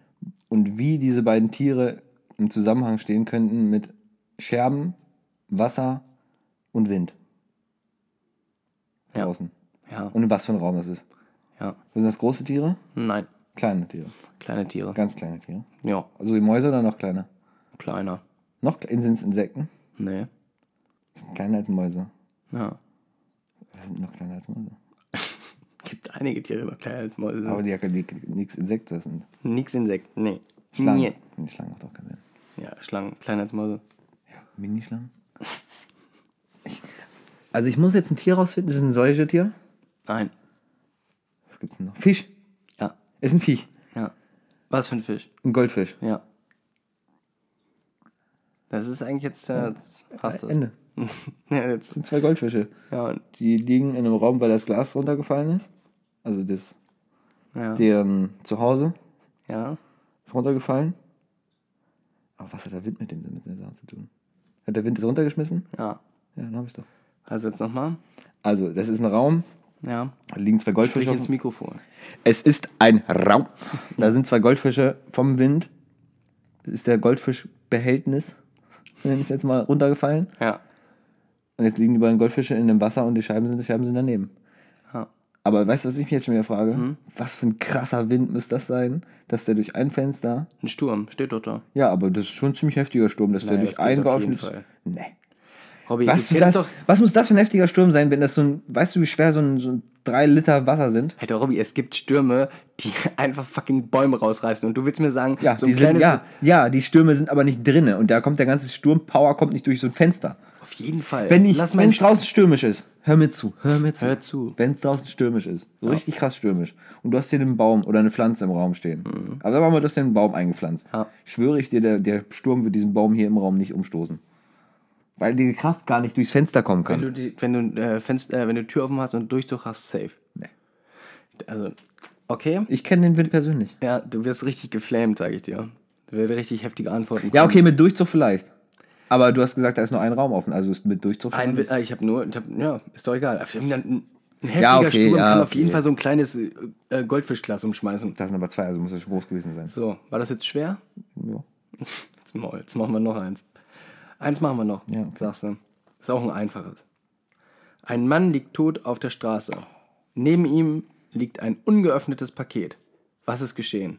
und wie diese beiden Tiere im Zusammenhang stehen könnten mit Scherben, Wasser und Wind. Ja. Draußen. Ja. Und in was für ein Raum das ist. Ja. Sind das große Tiere? Nein. Kleine Tiere. Kleine Tiere. Ganz kleine Tiere. Ja. Also wie Mäuse oder noch kleiner? Kleiner. Noch sind es Insekten? Nee. Sind kleiner als Mäuse. Ja. Was sind noch kleiner als Mäuse? Gibt einige Tiere, die noch kleiner als Mäuse sind. Aber die, die, die nichts Insekten sind. Nix Insekten, nee. Schlangen. Nee. Nee, Schlangen macht auch keinen Sinn. Ja, Schlangen, kleiner als Mäuse. Ja, Minischlangen. Ich, also ich muss jetzt ein Tier rausfinden. Ist es ein Säugetier? Nein. Was gibt's denn noch? Fisch. Ja. Ist ein Viech. Ja. Was für ein Fisch? Ein Goldfisch. Ja. Das ist eigentlich jetzt, äh, es. Ende. ja, Das jetzt. sind zwei Goldfische. Ja, Die liegen in einem Raum, weil das Glas runtergefallen ist. Also das, ja. deren Zuhause ja. ist runtergefallen. Aber was hat der Wind mit dem mit der Sache zu tun? Hat der Wind es runtergeschmissen? Ja. Ja, dann hab ich doch. Also jetzt nochmal. Also, das ist ein Raum. Ja. Da liegen zwei Sprich Goldfische. auf ins Mikrofon. Es ist ein Raum. Da sind zwei Goldfische vom Wind. Das ist der Goldfischbehältnis, nenne ich es jetzt mal, runtergefallen. Ja. Und jetzt liegen die beiden Goldfische in dem Wasser und die Scheiben sind, die Scheiben sind daneben. Ja. Aber weißt du, was ich mich jetzt schon wieder frage? Was für ein krasser Wind müsste das sein, dass der durch ein Fenster. Ein Sturm, steht doch da. Ja, aber das ist schon ein ziemlich heftiger Sturm, dass der Naja, durch das geht ein geöffnetes. Fall. Nee. Robby, Was, das, doch. was muss das für ein heftiger Sturm sein, wenn das so ein. Weißt du, wie schwer so ein, so ein drei Liter Wasser sind. Alter Robby, es gibt Stürme, die einfach fucking Bäume rausreißen. Und du willst mir sagen, Ja, so die ein sind, kleines. ja, ja, die Stürme sind aber nicht drinne und da kommt der ganze Sturmpower kommt nicht durch so ein Fenster. Auf jeden Fall. Wenn wenn es draußen stürmisch ist, hör mir zu, hör mir zu. Hör zu. Wenn es draußen stürmisch ist, so richtig krass stürmisch, und du hast hier einen Baum oder eine Pflanze im Raum stehen, aber sagen wir mal, du hast dir einen Baum eingepflanzt, Mhm. Ja. schwöre ich dir, der, der Sturm wird diesen Baum hier im Raum nicht umstoßen. Weil die Kraft gar nicht durchs Fenster kommen Wenn kann. du die, wenn du äh, Fenster, äh, wenn du Tür offen hast und Durchzug hast, safe. Nee. Also, okay. Ich kenne den Wind persönlich. Ja, du wirst richtig geflamed, sage ich dir. Du wirst richtig heftige Antworten. Ja, kommen. okay, mit Durchzug vielleicht. Aber du hast gesagt, da ist nur ein Raum offen, also ist mit Durchzug Ein, äh, ich habe nur, ich hab, ja, ist doch egal. Ein, ein heftiger Ja, okay, Sturm ja, kann auf okay. jeden Fall so ein kleines äh, Goldfischglas umschmeißen. Das sind aber zwei, also muss es groß gewesen sein. So, war das jetzt schwer? Ja. Jetzt, jetzt machen wir noch eins. Eins machen wir noch, Ja, okay. sagst du. Ist auch ein einfaches. Ein Mann liegt tot auf der Straße. Neben ihm liegt ein ungeöffnetes Paket. Was ist geschehen?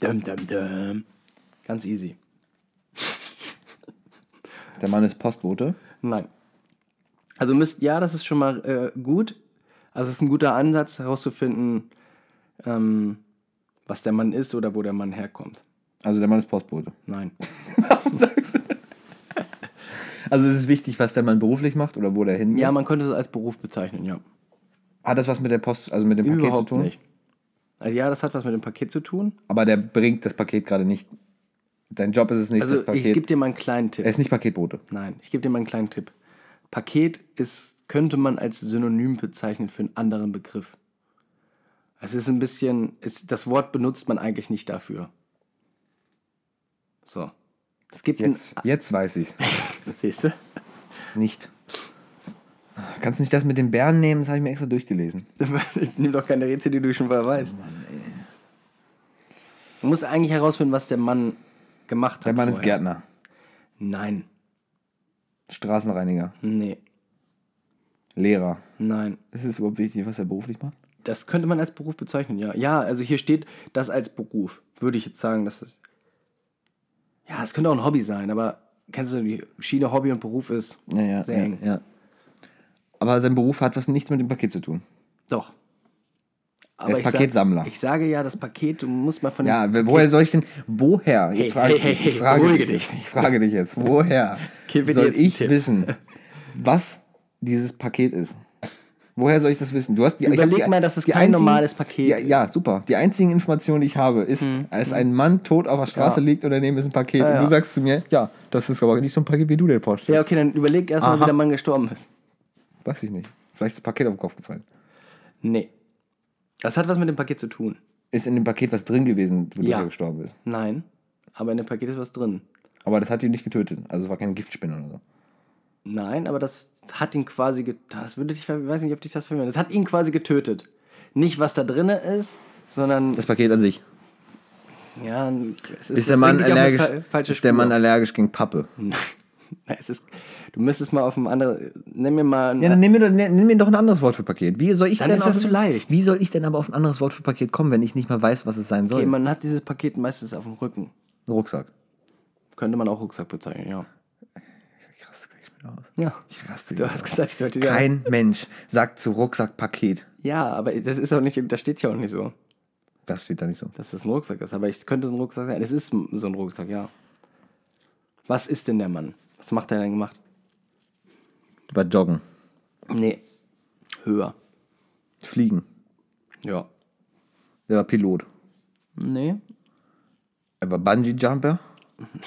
Dum, dum, dum. Ganz easy. Der Mann ist Postbote. Nein. Also müsst, ja, das ist schon mal äh, gut. Also es ist ein guter Ansatz herauszufinden, ähm, was der Mann ist oder wo der Mann herkommt. Also der Mann ist Postbote. Nein. Warum sagst du? Also es ist wichtig, was der Mann beruflich macht oder wo der hin Ja, man könnte es als Beruf bezeichnen, ja. Hat das was mit der Post, also mit dem Paket Überhaupt zu tun? nicht. Also ja, das hat was mit dem Paket zu tun. Aber der bringt das Paket gerade nicht. Sein Job ist es nicht, Also ich gebe dir mal einen kleinen Tipp. er ist nicht Paketbote. Nein, ich gebe dir mal einen kleinen Tipp. Paket ist, könnte man als Synonym bezeichnen für einen anderen Begriff. Es ist ein bisschen, es, das Wort benutzt man eigentlich nicht dafür. So. Es gibt Jetzt, jetzt weiß ich's. ein, siehst du? Nicht. Kannst du nicht das mit den Bären nehmen? Das habe ich mir extra durchgelesen. Ich nehme doch keine Rätsel, die du schon vorher weißt. Du musst eigentlich herausfinden, was der Mann gemacht hat. Der Mann ist vorher. Gärtner, Nein, Straßenreiniger, nee, Lehrer. nein. Ist es überhaupt wichtig, was er beruflich macht? Das könnte man als Beruf bezeichnen, ja. Ja, also hier steht das als Beruf. Würde ich jetzt sagen, dass es. Ja, es könnte auch ein Hobby sein, aber kennst du, die Schiene Hobby und Beruf ist Ja, ja, sehr ja, eng. ja. Aber sein Beruf hat was nichts mit dem Paket zu tun. Doch. Ich sag- Paketsammler. ich sage ja, das Paket, du musst mal von Ja, woher soll ich denn, woher? Hey, Jetzt frage ich hey, dich, hey, ich frage dich, dich. ich frage dich jetzt, woher soll ich wissen, was dieses Paket ist? Woher soll ich das wissen? Du hast die, ich Überleg die, mal, dass es kein einzigen- normales Paket die. Ja, super. Die einzigen Informationen, die ich habe, ist, als ein Mann tot auf der Straße Ja. liegt und daneben ist ein Paket. Ja, und du sagst zu mir, ja, das ist aber nicht so ein Paket, wie du dir vorstellst. Ja, okay, dann überleg erstmal, wie der Mann gestorben ist. Weiß ich nicht. Vielleicht ist das Paket auf den Kopf gefallen. Nee. Das hat was mit dem Paket zu tun. Ist in dem Paket was drin gewesen, wodurch Ja. er gestorben ist. Nein. Aber in dem Paket ist was drin. Aber das hat ihn nicht getötet. Also es war keine Giftspinne oder so. Nein, aber das hat ihn quasi getötet. Das würde ich weiß nicht, ob dich das verwirrt. Das hat ihn quasi getötet. Nicht, was da drin ist, sondern. Das Paket an sich. ja, es Ist, es der Mann allergisch? ist der Mann allergisch gegen Pappe? Es ist. Du müsstest mal auf ein anderes. Nimm mir mal. ein- Ja, dann nimm mir, doch- nimm mir doch ein anderes Wort für Paket. Wie soll ich Dann denn ist auf, das zu leicht. Wie soll ich denn aber auf ein anderes Wort für Paket kommen, wenn ich nicht mal weiß, was es sein soll? okay, man hat dieses Paket meistens auf dem Rücken. ein Rucksack. Könnte man auch Rucksack bezeichnen, ja. Ich raste gleich wieder aus. Ja. Ich raste Du hast gesagt, ich sollte. Kein Mensch sagt zu Rucksack Paket. Ja, aber das ist auch nicht. Das steht ja auch nicht so, Das steht da nicht so. dass das ein Rucksack ist. Aber ich könnte so ein Rucksack sein. Es ist so ein Rucksack, ja. Was ist denn der Mann? Was macht er denn gemacht? War Joggen. Nee. Höher. Fliegen. Ja. Der war Pilot. Nee. Er war Bungee-Jumper.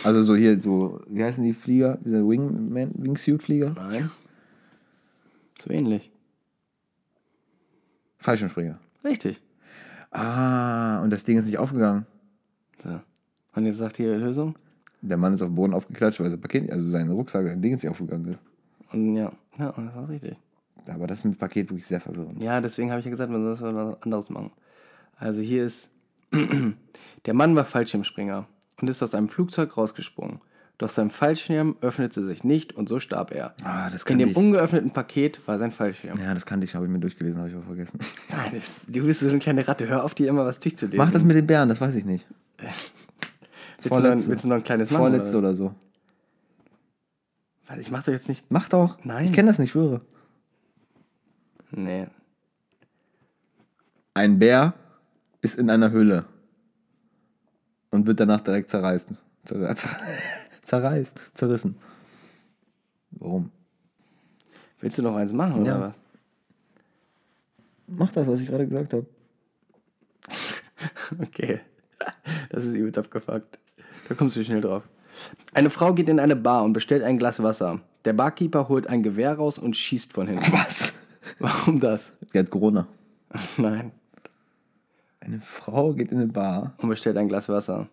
Also so hier, so, wie heißen die Flieger? Dieser Wingman, Wingsuit-Flieger? Nein. So ähnlich. Fallschirmspringer. Richtig. Ah, und das Ding ist nicht aufgegangen. So. Und jetzt sagt hier Lösung. Der Mann ist auf den Boden aufgeklatscht, weil sein Paket, also sein Rucksack, sein Ding ist nicht aufgegangen ist. Und ja, ja, das war richtig. Aber das ist mit Paket wirklich sehr verwirrend. Ja, deswegen habe ich ja gesagt, man soll was anderes machen. Also hier ist, der Mann war Fallschirmspringer und ist aus einem Flugzeug rausgesprungen. Doch sein Fallschirm öffnete sich nicht und so starb er. Ah, das In dem ich. ungeöffneten Paket war sein Fallschirm. Ja, das kannte ich, habe ich mir durchgelesen, habe ich aber vergessen. Nein, das, du bist so eine kleine Ratte. Hör auf, dir immer was durchzulesen. Mach das mit den Bären, das weiß ich nicht. willst, du noch, willst du noch ein kleines machen? Vorletzte oder? oder so. Ich mach doch jetzt nicht. Mach doch. Nein. Ich kenne das nicht, schwöre. Nee. Ein Bär ist in einer Höhle und wird danach direkt zerreißen. Zer zer zerreißt, zerrissen. Warum? Willst du noch eins machen, Ja. oder was? Mach das, was ich gerade gesagt habe. Okay. Das ist übelst abgefuckt. Da kommst du schnell drauf. Eine Frau geht in eine Bar und bestellt ein Glas Wasser. Der Barkeeper holt ein Gewehr raus und schießt von hinten. Was? Warum das? Sie hat Corona. Nein. Eine Frau geht in eine Bar Und bestellt ein Glas Wasser.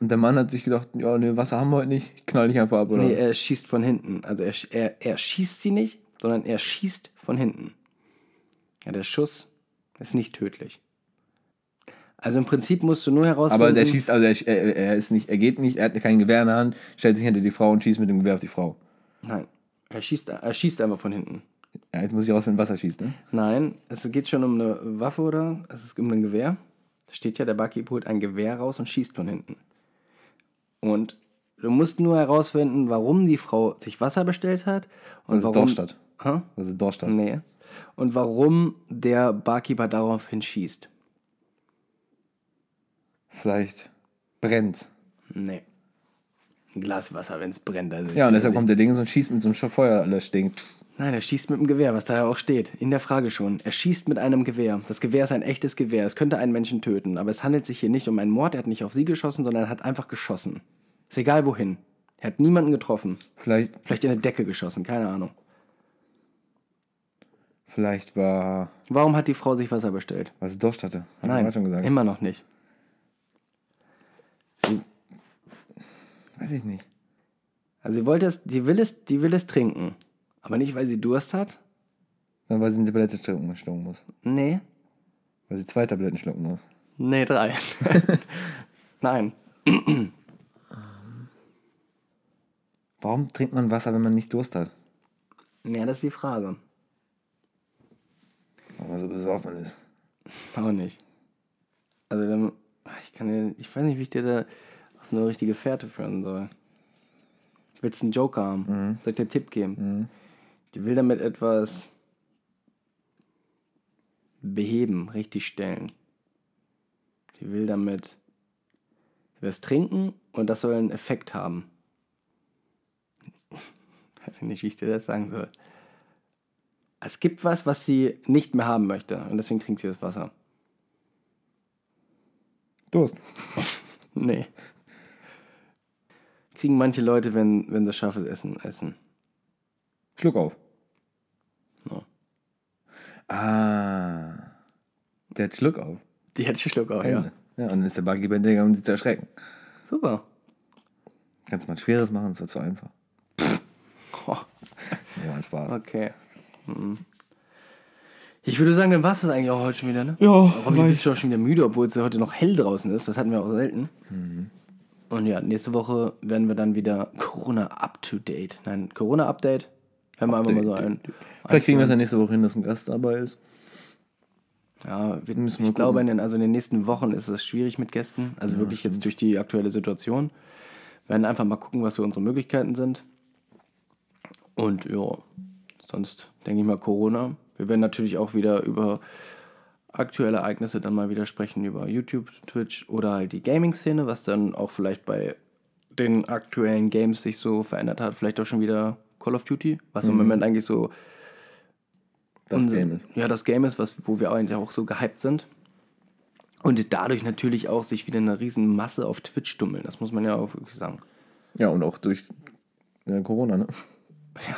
und der Mann hat sich gedacht, ja, nee, Wasser haben wir heute nicht, ich knall dich einfach ab, oder? Nee, er schießt von hinten. Also er, er, er schießt sie nicht, sondern er schießt von hinten. Ja, der Schuss ist nicht tödlich. Also im Prinzip musst du nur herausfinden... Aber der schießt, also er, er, er ist nicht, er geht nicht, er hat kein Gewehr in der Hand, stellt sich hinter die Frau und schießt mit dem Gewehr auf die Frau. Nein, er schießt, er schießt einfach von hinten. Ja, jetzt muss ich rausfinden, was er schießt, ne? Nein, es geht schon um eine Waffe oder es ist um ein Gewehr. Da steht ja, der Barkeeper holt ein Gewehr raus und schießt von hinten. Und du musst nur herausfinden, warum die Frau sich Wasser bestellt hat und Was ist warum... Dorstadt? Hä? Was ist Dorstadt? Nee. Und warum der Barkeeper daraufhin schießt. Vielleicht brennt's. Nee. Ein Glas Wasser, wenn es brennt. Also Ja, und deshalb kommt der Ding und schießt mit so einem Feuerlöschding. Nein, er schießt mit dem Gewehr, was da ja auch steht. In der Frage schon. Er schießt mit einem Gewehr. Das Gewehr ist ein echtes Gewehr. Es könnte einen Menschen töten. Aber es handelt sich hier nicht um einen Mord. Er hat nicht auf sie geschossen, sondern er hat einfach geschossen. Ist egal wohin. Er hat niemanden getroffen. Vielleicht, Vielleicht in eine Decke geschossen. Keine Ahnung. vielleicht war. Warum hat die Frau sich Wasser bestellt? Was ist Dorstadt? Hat er Nein, schon gesagt. immer noch nicht. Weiß ich nicht. also sie wollte es, die will es, die will es trinken. Aber nicht, weil sie Durst hat. Dann, weil sie eine Tablette schlucken muss. Nee. Weil sie zwei Tabletten schlucken muss. Nee, drei. Nein. Warum trinkt man Wasser, wenn man nicht Durst hat? Ja, das ist die Frage. Weil man so besoffen ist. Auch nicht. Also dann, ich kann dir, ich weiß nicht, wie ich dir da auf eine richtige Fährte führen soll. Willst einen Joker haben? Soll ich dir einen Tipp geben? Die will damit etwas beheben, richtig stellen. Die will damit was trinken und das soll einen Effekt haben. Weiß ich nicht, wie ich dir das sagen soll. Es gibt was, was sie nicht mehr haben möchte und deswegen trinkt sie das Wasser. Durst. Nee. Kriegen manche Leute, wenn, wenn sie scharfes Essen essen. Schluck auf. No. Ah. Der hat Schluck auf. Die ich Schluck auch, ja. Ja. und dann ist der Barkeeper hinterher, um sie zu erschrecken. Super. Kannst mal ein schweres machen, das wird zu einfach. Oh, war Spaß. okay. Mhm. Ich würde sagen, dann war es das eigentlich auch heute schon wieder, ne? Ja, Robby, bist du auch schon wieder müde, obwohl es heute noch hell draußen ist. Das hatten wir auch selten. Mhm. Und ja, nächste Woche werden wir dann wieder Corona up to date. Nein, Corona Update. Hören wir einfach mal so ein. Vielleicht kriegen wir es ja nächste Woche hin, dass ein Gast dabei ist. Ja, wir, Müssen wir ich glaube, in den, also in den nächsten Wochen ist es schwierig mit Gästen. Also wirklich jetzt durch die aktuelle Situation. Wir werden einfach mal gucken, was so unsere Möglichkeiten sind. Und ja, sonst denke ich mal Corona. Wir werden natürlich auch wieder über aktuelle Ereignisse dann mal wieder sprechen, über YouTube, Twitch oder halt die Gaming-Szene, was dann auch vielleicht bei den aktuellen Games sich so verändert hat. Vielleicht auch schon wieder Call of Duty, was im Moment eigentlich so Das unser- Game ist. Ja, das Game ist, was, wo wir eigentlich auch so gehypt sind. Und dadurch natürlich auch sich wieder eine riesen Masse auf Twitch tummeln. Das muss man ja auch wirklich sagen. Ja, und auch durch äh, Corona, ne? Ja,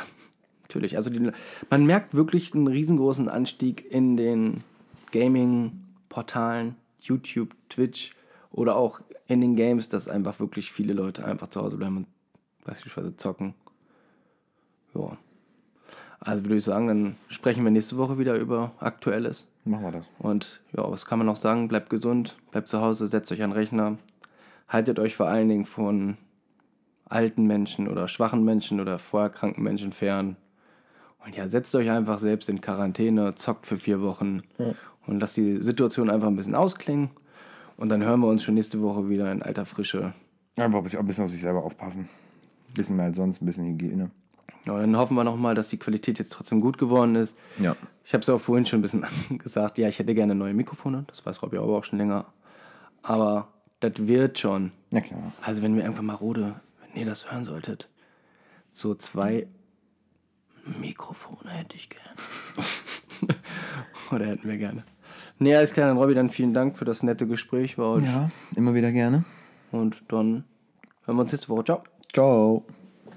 natürlich. Also die, man merkt wirklich einen riesengroßen Anstieg in den Gaming-Portalen, YouTube, Twitch oder auch in den Games, dass einfach wirklich viele Leute einfach zu Hause bleiben und beispielsweise zocken. Ja. Also würde ich sagen, dann sprechen wir nächste Woche wieder über Aktuelles. Machen wir das. Und ja, was kann man noch sagen? Bleibt gesund, bleibt zu Hause, setzt euch an den Rechner. Haltet euch vor allen Dingen von alten Menschen oder schwachen Menschen oder vorerkrankten Menschen fern. Und ja, setzt euch einfach selbst in Quarantäne, zockt für vier Wochen und lasst die Situation einfach ein bisschen ausklingen. Und dann hören wir uns schon nächste Woche wieder in alter Frische. Einfach ein bisschen, ein bisschen auf sich selber aufpassen. Ein bisschen mehr als sonst, ein bisschen Hygiene. Ja, dann hoffen wir nochmal, dass die Qualität jetzt trotzdem gut geworden ist. Ja. Ich habe es auch vorhin schon ein bisschen gesagt, ja, ich hätte gerne neue Mikrofone, das weiß Robby aber auch schon länger. Aber das wird schon. Na klar. Also wenn wir irgendwann mal Rode, wenn ihr das hören solltet, so zwei Mikrofone hätte ich gerne. Oder hätten wir gerne. Nee, alles klar, dann Robby, dann vielen Dank für das nette Gespräch bei euch. Ja, immer wieder gerne. Und dann hören wir uns nächste Woche. Ciao. Ciao.